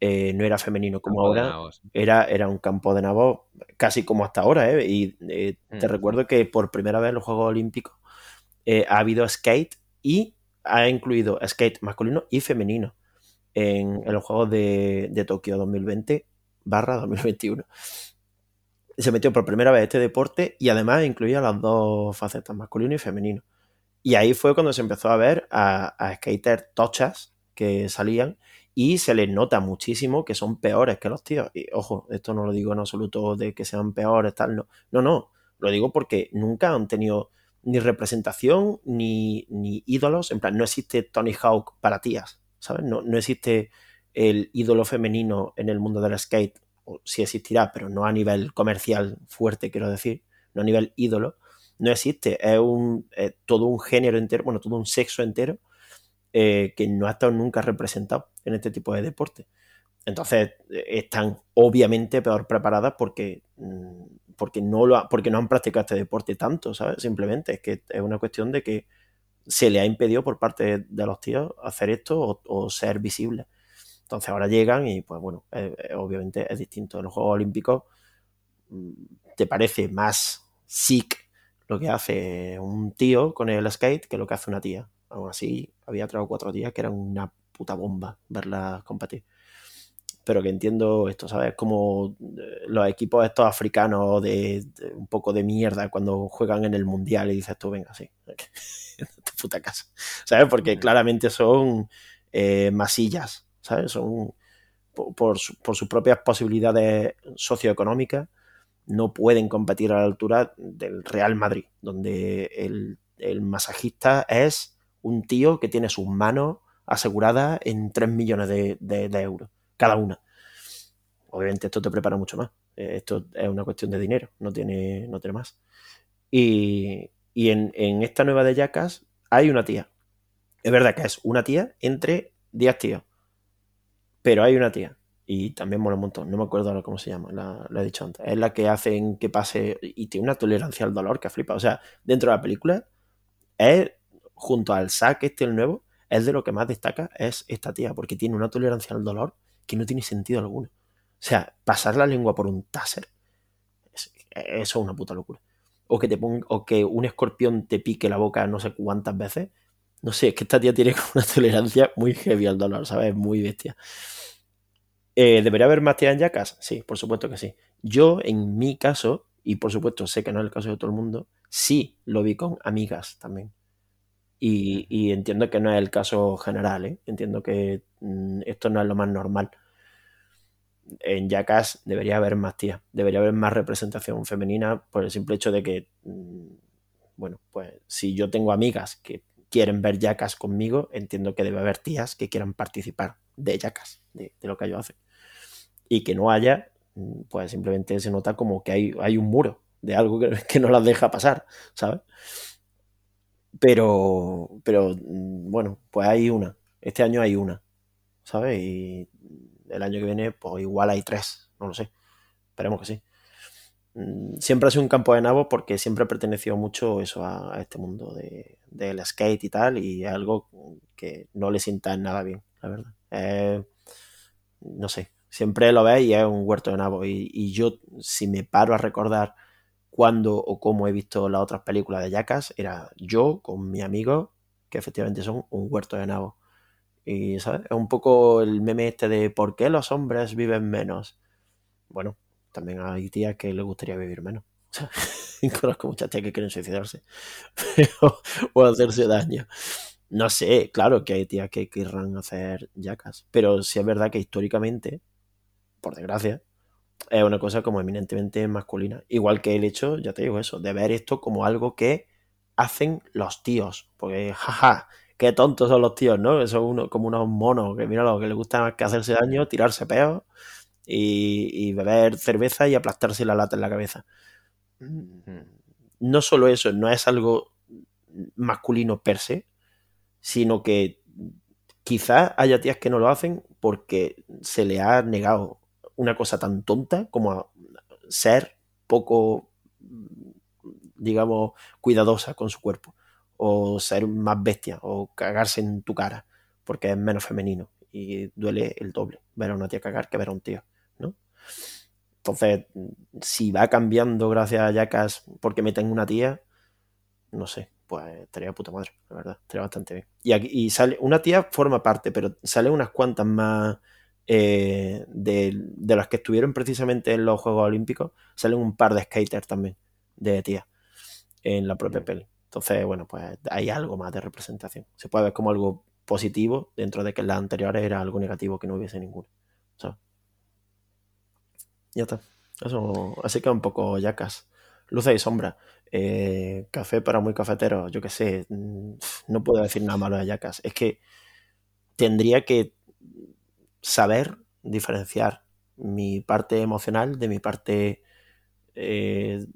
eh, no era femenino como campo ahora, era, era un campo de nabos casi como hasta ahora. ¿eh? Y eh, te Mm. recuerdo que por primera vez en los Juegos Olímpicos ha habido skate y ha incluido skate masculino y femenino en, en los Juegos de, de Tokio 2020 barra 2021. Se metió por primera vez este deporte y además incluía las dos facetas, masculino y femenino. Y ahí fue cuando se empezó a ver a, skaters tochas que salían y se les nota muchísimo que son peores que los tíos. Y ojo, esto no lo digo en absoluto de que sean peores, tal, no. No, no. Lo digo porque nunca han tenido ni representación ni, ni ídolos. En plan, no existe Tony Hawk para tías, ¿sabes? No, no existe el ídolo femenino en el mundo del skate. O sí existirá, pero no a nivel comercial fuerte, quiero decir. No a nivel ídolo. No existe. Es un, es todo un género entero, bueno, todo un sexo entero eh, que no ha estado nunca representado en este tipo de deporte. Entonces eh, están obviamente peor preparadas porque, mm, porque, no lo porque no han practicado este deporte tanto, ¿sabes? Simplemente es que es una cuestión de que se le ha impedido por parte de los tíos hacer esto o, ser visibles. Entonces ahora llegan y pues bueno, eh, eh, obviamente es distinto. En los Juegos Olímpicos mm, te parece más sick lo que hace un tío con el skate que lo que hace una tía. Aún así, había tres o cuatro tías que eran una puta bomba verlas competir. Pero que entiendo esto, ¿sabes? Como eh, los equipos estos africanos de, de un poco de mierda cuando juegan en el mundial y dices tú, venga, sí, en tu puta casa. ¿Sabes? Porque claramente son eh, masillas, Son por, por, su- por sus propias posibilidades socioeconómicas no pueden competir a la altura del Real Madrid, donde el, masajista es un tío que tiene sus manos aseguradas en 3 millones de, euros, cada una. Obviamente esto te prepara mucho más. Eh, Esto es una cuestión de dinero, no tiene, no tiene más. Y, y en, en esta nueva de Jackass hay una tía. Es verdad que es una tía entre 10 tíos. Pero hay una tía. Y también mola un montón. No me acuerdo ahora cómo se llama. La, he dicho antes. Es la que hacen que pase. Y tiene una tolerancia al dolor que flipa. O sea, dentro de la película, es junto al Zack, este el nuevo, es de lo que más destaca. Es esta tía. Porque tiene una tolerancia al dolor que no tiene sentido alguno. O sea, pasar la lengua por un taser. es- eso es una puta locura. O que, te ponga, o que un escorpión te pique la boca no sé cuántas veces. No sé, es que esta tía tiene una tolerancia muy heavy al dolor, ¿sabes? Muy bestia. Eh, ¿Debería haber más tías en Jackass? Sí, por supuesto que sí. Yo, en mi caso, y por supuesto sé que no es el caso de todo el mundo, sí lo vi con amigas también. Y, y entiendo que no es el caso general, ¿eh? Entiendo que mm, esto no es lo más normal. En Jackass debería haber más tías, debería haber más representación femenina por el simple hecho de que, mm, bueno, pues si yo tengo amigas que quieren ver Jackass conmigo, entiendo que debe haber tías que quieran participar de Jackass, de, lo que ellos hacen. Y que no haya, mm, pues simplemente se nota como que hay, hay un muro de algo que, que no las deja pasar, ¿sabes? Pero, pero mm, bueno, pues hay una. Este año hay una, ¿sabes? Y el año que viene, pues igual hay tres, no lo sé. Esperemos que sí. Mm, Siempre ha sido un campo de nabos porque siempre ha pertenecido mucho eso a, este mundo de, del skate y tal, y algo que no le sienta nada bien, la verdad. No sé, siempre lo ves y es un huerto de nabos. Y, yo, si me paro a recordar cuándo o cómo he visto las otras películas de Jackass, era yo con mi amigo, que efectivamente son un huerto de nabos. Y, ¿sabes? Es un poco el meme este de ¿por qué los hombres viven menos? Bueno, también hay tías que les gustaría vivir menos. Conozco muchas tías que quieren suicidarse o hacerse daño. No sé, claro que hay tías que querrán hacer yacas, pero sí es verdad que históricamente, por desgracia, es una cosa como eminentemente masculina. Igual que el hecho, ya te digo eso, de ver esto como algo que hacen los tíos. Porque, jaja, qué tontos son los tíos, ¿no? Son uno, como unos monos que, mira, lo que les gusta más que hacerse daño, tirarse peos y, y beber cerveza y aplastarse la lata en la cabeza. Hmm. No solo eso, no es algo masculino per se, sino que quizás haya tías que no lo hacen porque se le ha negado una cosa tan tonta como ser poco, digamos, cuidadosa con su cuerpo, o ser más bestia, o cagarse en tu cara, porque es menos femenino y duele el doble ver a una tía cagar que ver a un tío. Entonces, si va cambiando gracias a Yacas porque meten una tía, no sé, pues estaría puta madre, la verdad, estaría bastante bien. Y, aquí, y sale, una tía forma parte, pero sale unas cuantas más eh, de, de, las que estuvieron precisamente en los Juegos Olímpicos, salen un par de skaters también, de tía, en la propia peli. Entonces, bueno, pues hay algo más de representación. Se puede ver como algo positivo dentro de que en las anteriores era algo negativo que no hubiese ninguno. ¿sabes? Ya está. Eso, así que un poco yacas. Luces y sombras. Eh, café para muy cafetero, yo qué sé. No puedo decir nada malo de yacas. Es que tendría que saber diferenciar mi parte emocional de mi parte eh,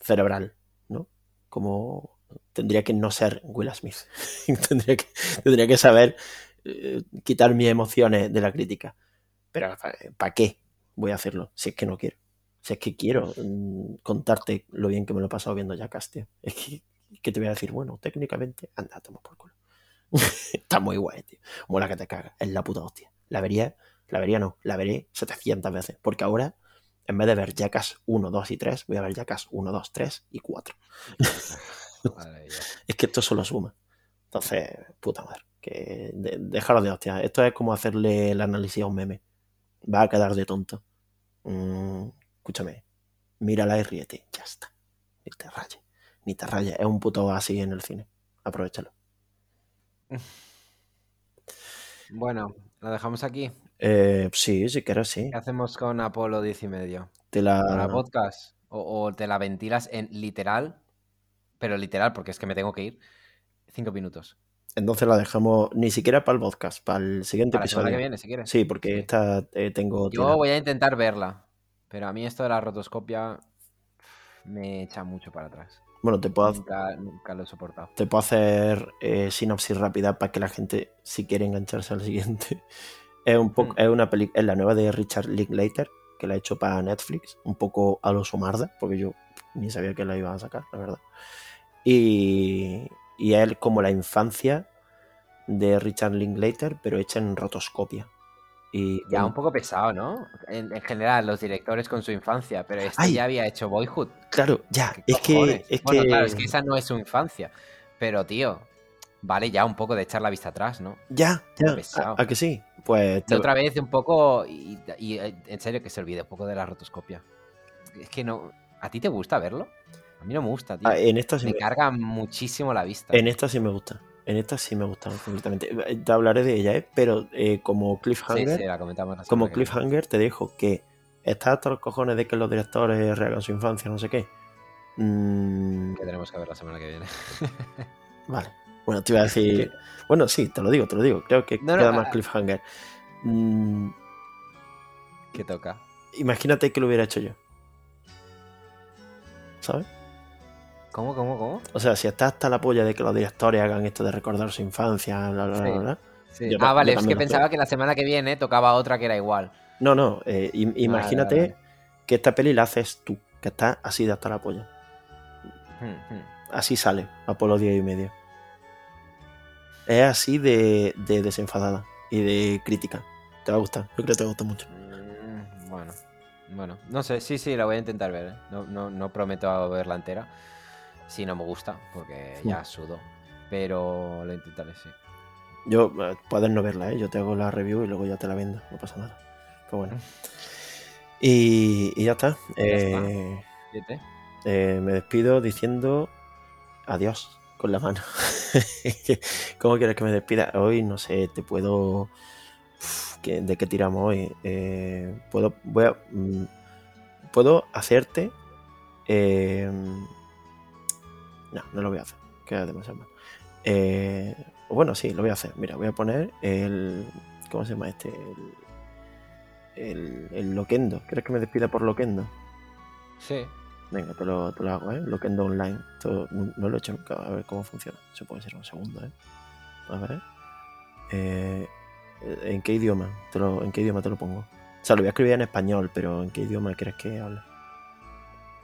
cerebral, ¿no? Como tendría que no ser Will Smith. tendría, que, tendría, que, saber eh, quitar mis emociones de la crítica. Pero ¿para qué voy a hacerlo? Si es que no quiero. Si es que quiero mmm, contarte lo bien que me lo he pasado viendo ya tío. Es que, que, te voy a decir, bueno, técnicamente, anda, toma por culo. Está muy guay, tío. Mola que te cagas. Es la puta hostia la vería, la vería no, la veré 700 veces, porque ahora, en vez de ver Jackass 1, 2 y 3, voy a ver Jackass 1, 2, 3 y 4. es que esto solo suma. Entonces, puta madre, que de, déjalo de hostia. Esto es como hacerle el análisis a un meme. Va a quedar de tonto. Mm, escúchame, mírala y ríete, ya está. Ni te rayes, ni te rayes. Es un puto así en el cine. Aprovechalo. Bueno, ¿Lo dejamos aquí? Eh, sí, si quieres, sí. ¿Qué hacemos con Apolo 10 y medio? ¿Te la... ¿Para podcast? O, o, te la ventilas en literal? Pero literal, porque es que me tengo que ir. Cinco minutos. Entonces la dejamos ni siquiera para el podcast, para el siguiente para episodio. La que viene, si quieres. Sí, porque sí. esta eh, tengo. Yo voy a intentar verla. Pero a mí esto de la rotoscopia me echa mucho para atrás. Bueno, te puedo, nunca, nunca, lo he soportado. Te puedo hacer eh, sinopsis rápida para que la gente, si quiere engancharse al siguiente. Es un poco, mm. es una película, es la nueva de Richard Linklater, que la ha hecho para Netflix, un poco a lo Somarda, porque yo ni sabía que la iba a sacar, la verdad. Y, y es como la infancia de Richard Linklater, pero hecha en rotoscopia. Y, ya un poco pesado, ¿no? En, en, general, los directores con su infancia, pero este Ay, ya había hecho Boyhood. Claro, ya, es que, es bueno, que... claro, es que esa no es su infancia. Pero, tío, vale ya un poco de echar la vista atrás, ¿no? Ya, ya. ¿A, ¿A, que sí? Pues. Te... otra vez un poco. Y, y, en serio, que se olvide un poco de la rotoscopia. Es que no. ¿A ti te gusta verlo? A mí no me gusta, tío. Ah, en esta sí me, me carga muchísimo la vista. En esta sí me gusta. En esta sí me gusta completamente. Te hablaré de ella, ¿eh? Pero eh, como cliffhanger. Sí, sí, la comentamos como cliffhanger te dejo que está hasta los cojones de que los directores rehagan su infancia, no sé qué. Mm... Que tenemos que ver la semana que viene. vale. Bueno, te iba a decir. Bueno, sí, te lo digo, te lo digo. Creo que no, queda no, más cliffhanger. Mm... ¿Qué toca? Imagínate que lo hubiera hecho yo. ¿Sabes? ¿Cómo, cómo, cómo? O sea, si está hasta la polla de que los directores hagan esto de recordar su infancia, bla, bla, sí. bla, bla. Sí. Yo, ah, vale, es que pensaba que la semana que viene tocaba otra que era igual. No, no, eh, imagínate vale, vale. que esta peli la haces tú, que está así de hasta la polla. Hmm, hmm. Así sale, Apolo 10 y medio. Es así de, de, desenfadada y de crítica. Te va a gustar, yo creo que te va a gustar mucho. Mm, bueno, bueno, no sé, sí, sí, la voy a intentar ver. ¿eh? No, no, no, prometo verla entera. Si no me gusta, porque ya sudo. Pero lo intentaré, sí. Yo, eh, puedes no verla, ¿eh? Yo te hago la review y luego ya te la vendo, no pasa nada. Pero bueno. Y, y ya está. Ya eh, está. eh, me despido diciendo adiós. con la mano. ¿Cómo quieres que me despida? Hoy, no sé, te puedo... ¿De qué tiramos hoy? Eh, puedo, voy a, mm, puedo hacerte... Eh, no, no lo voy a hacer. Queda demasiado mal. Eh, bueno, sí, lo voy a hacer. Mira, voy a poner el... ¿Cómo se llama este? El, el, Loquendo. ¿Quieres que me despida por Loquendo? Sí. Venga, te lo, te lo hago, ¿eh? Loquendo Online. no, lo he hecho nunca. A ver cómo funciona. Se puede ser un segundo, ¿eh? A ver. Eh, ¿En qué idioma? Te lo, ¿En qué idioma te lo pongo? O sea, lo voy a escribir en español, pero ¿en qué idioma quieres que hable?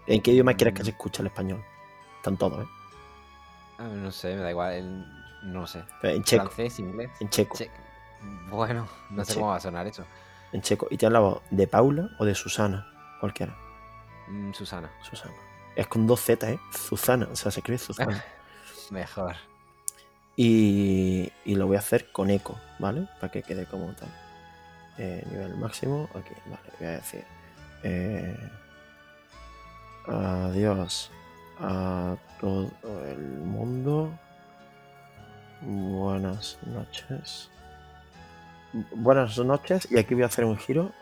¿En qué idioma quieres que se escuche el español? Están todos, ¿eh? Ah, no sé, me da igual. no sé. En checo. Francés, inglés. En checo. Bueno, no sé cómo va a sonar eso. En checo. ¿Y te la voz de Paula o de Susana? Cualquiera. Mm, Susana. Susana. Es con dos Z, ¿eh? Susana. O sea, se escribe Susana. Mejor. Y, y, lo voy a hacer con eco, ¿vale? Para que quede como tal. Eh, nivel máximo. Aquí, vale. Voy a decir. Eh, adiós a todo el mundo. Buenas noches. Buenas noches. Y aquí voy a hacer un giro.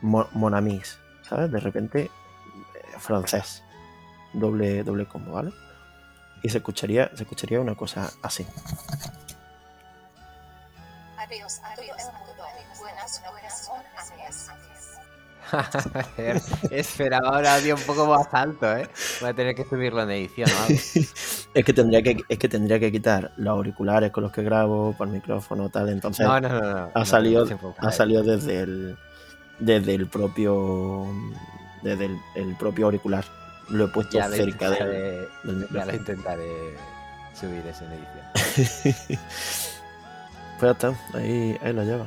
Monamis, ¿sabes? De repente, eh, francés. Doble, doble combo, ¿vale? Y se escucharía, se escucharía una cosa así. Adiós, adiós, buenas Esperaba un audio un poco más alto, ¿eh? Voy a tener que subirlo en edición. es, que tendría que, es que tendría que quitar los auriculares con los que grabo, por el micrófono, tal. Entonces, no, no, no, ha, salido, ha salido desde el, desde el propio desde el, propio auricular. Lo he puesto cerca de, del micrófono. Ya lo intentaré subir eso en edición. pues ya está, ahí, ahí lo lleva.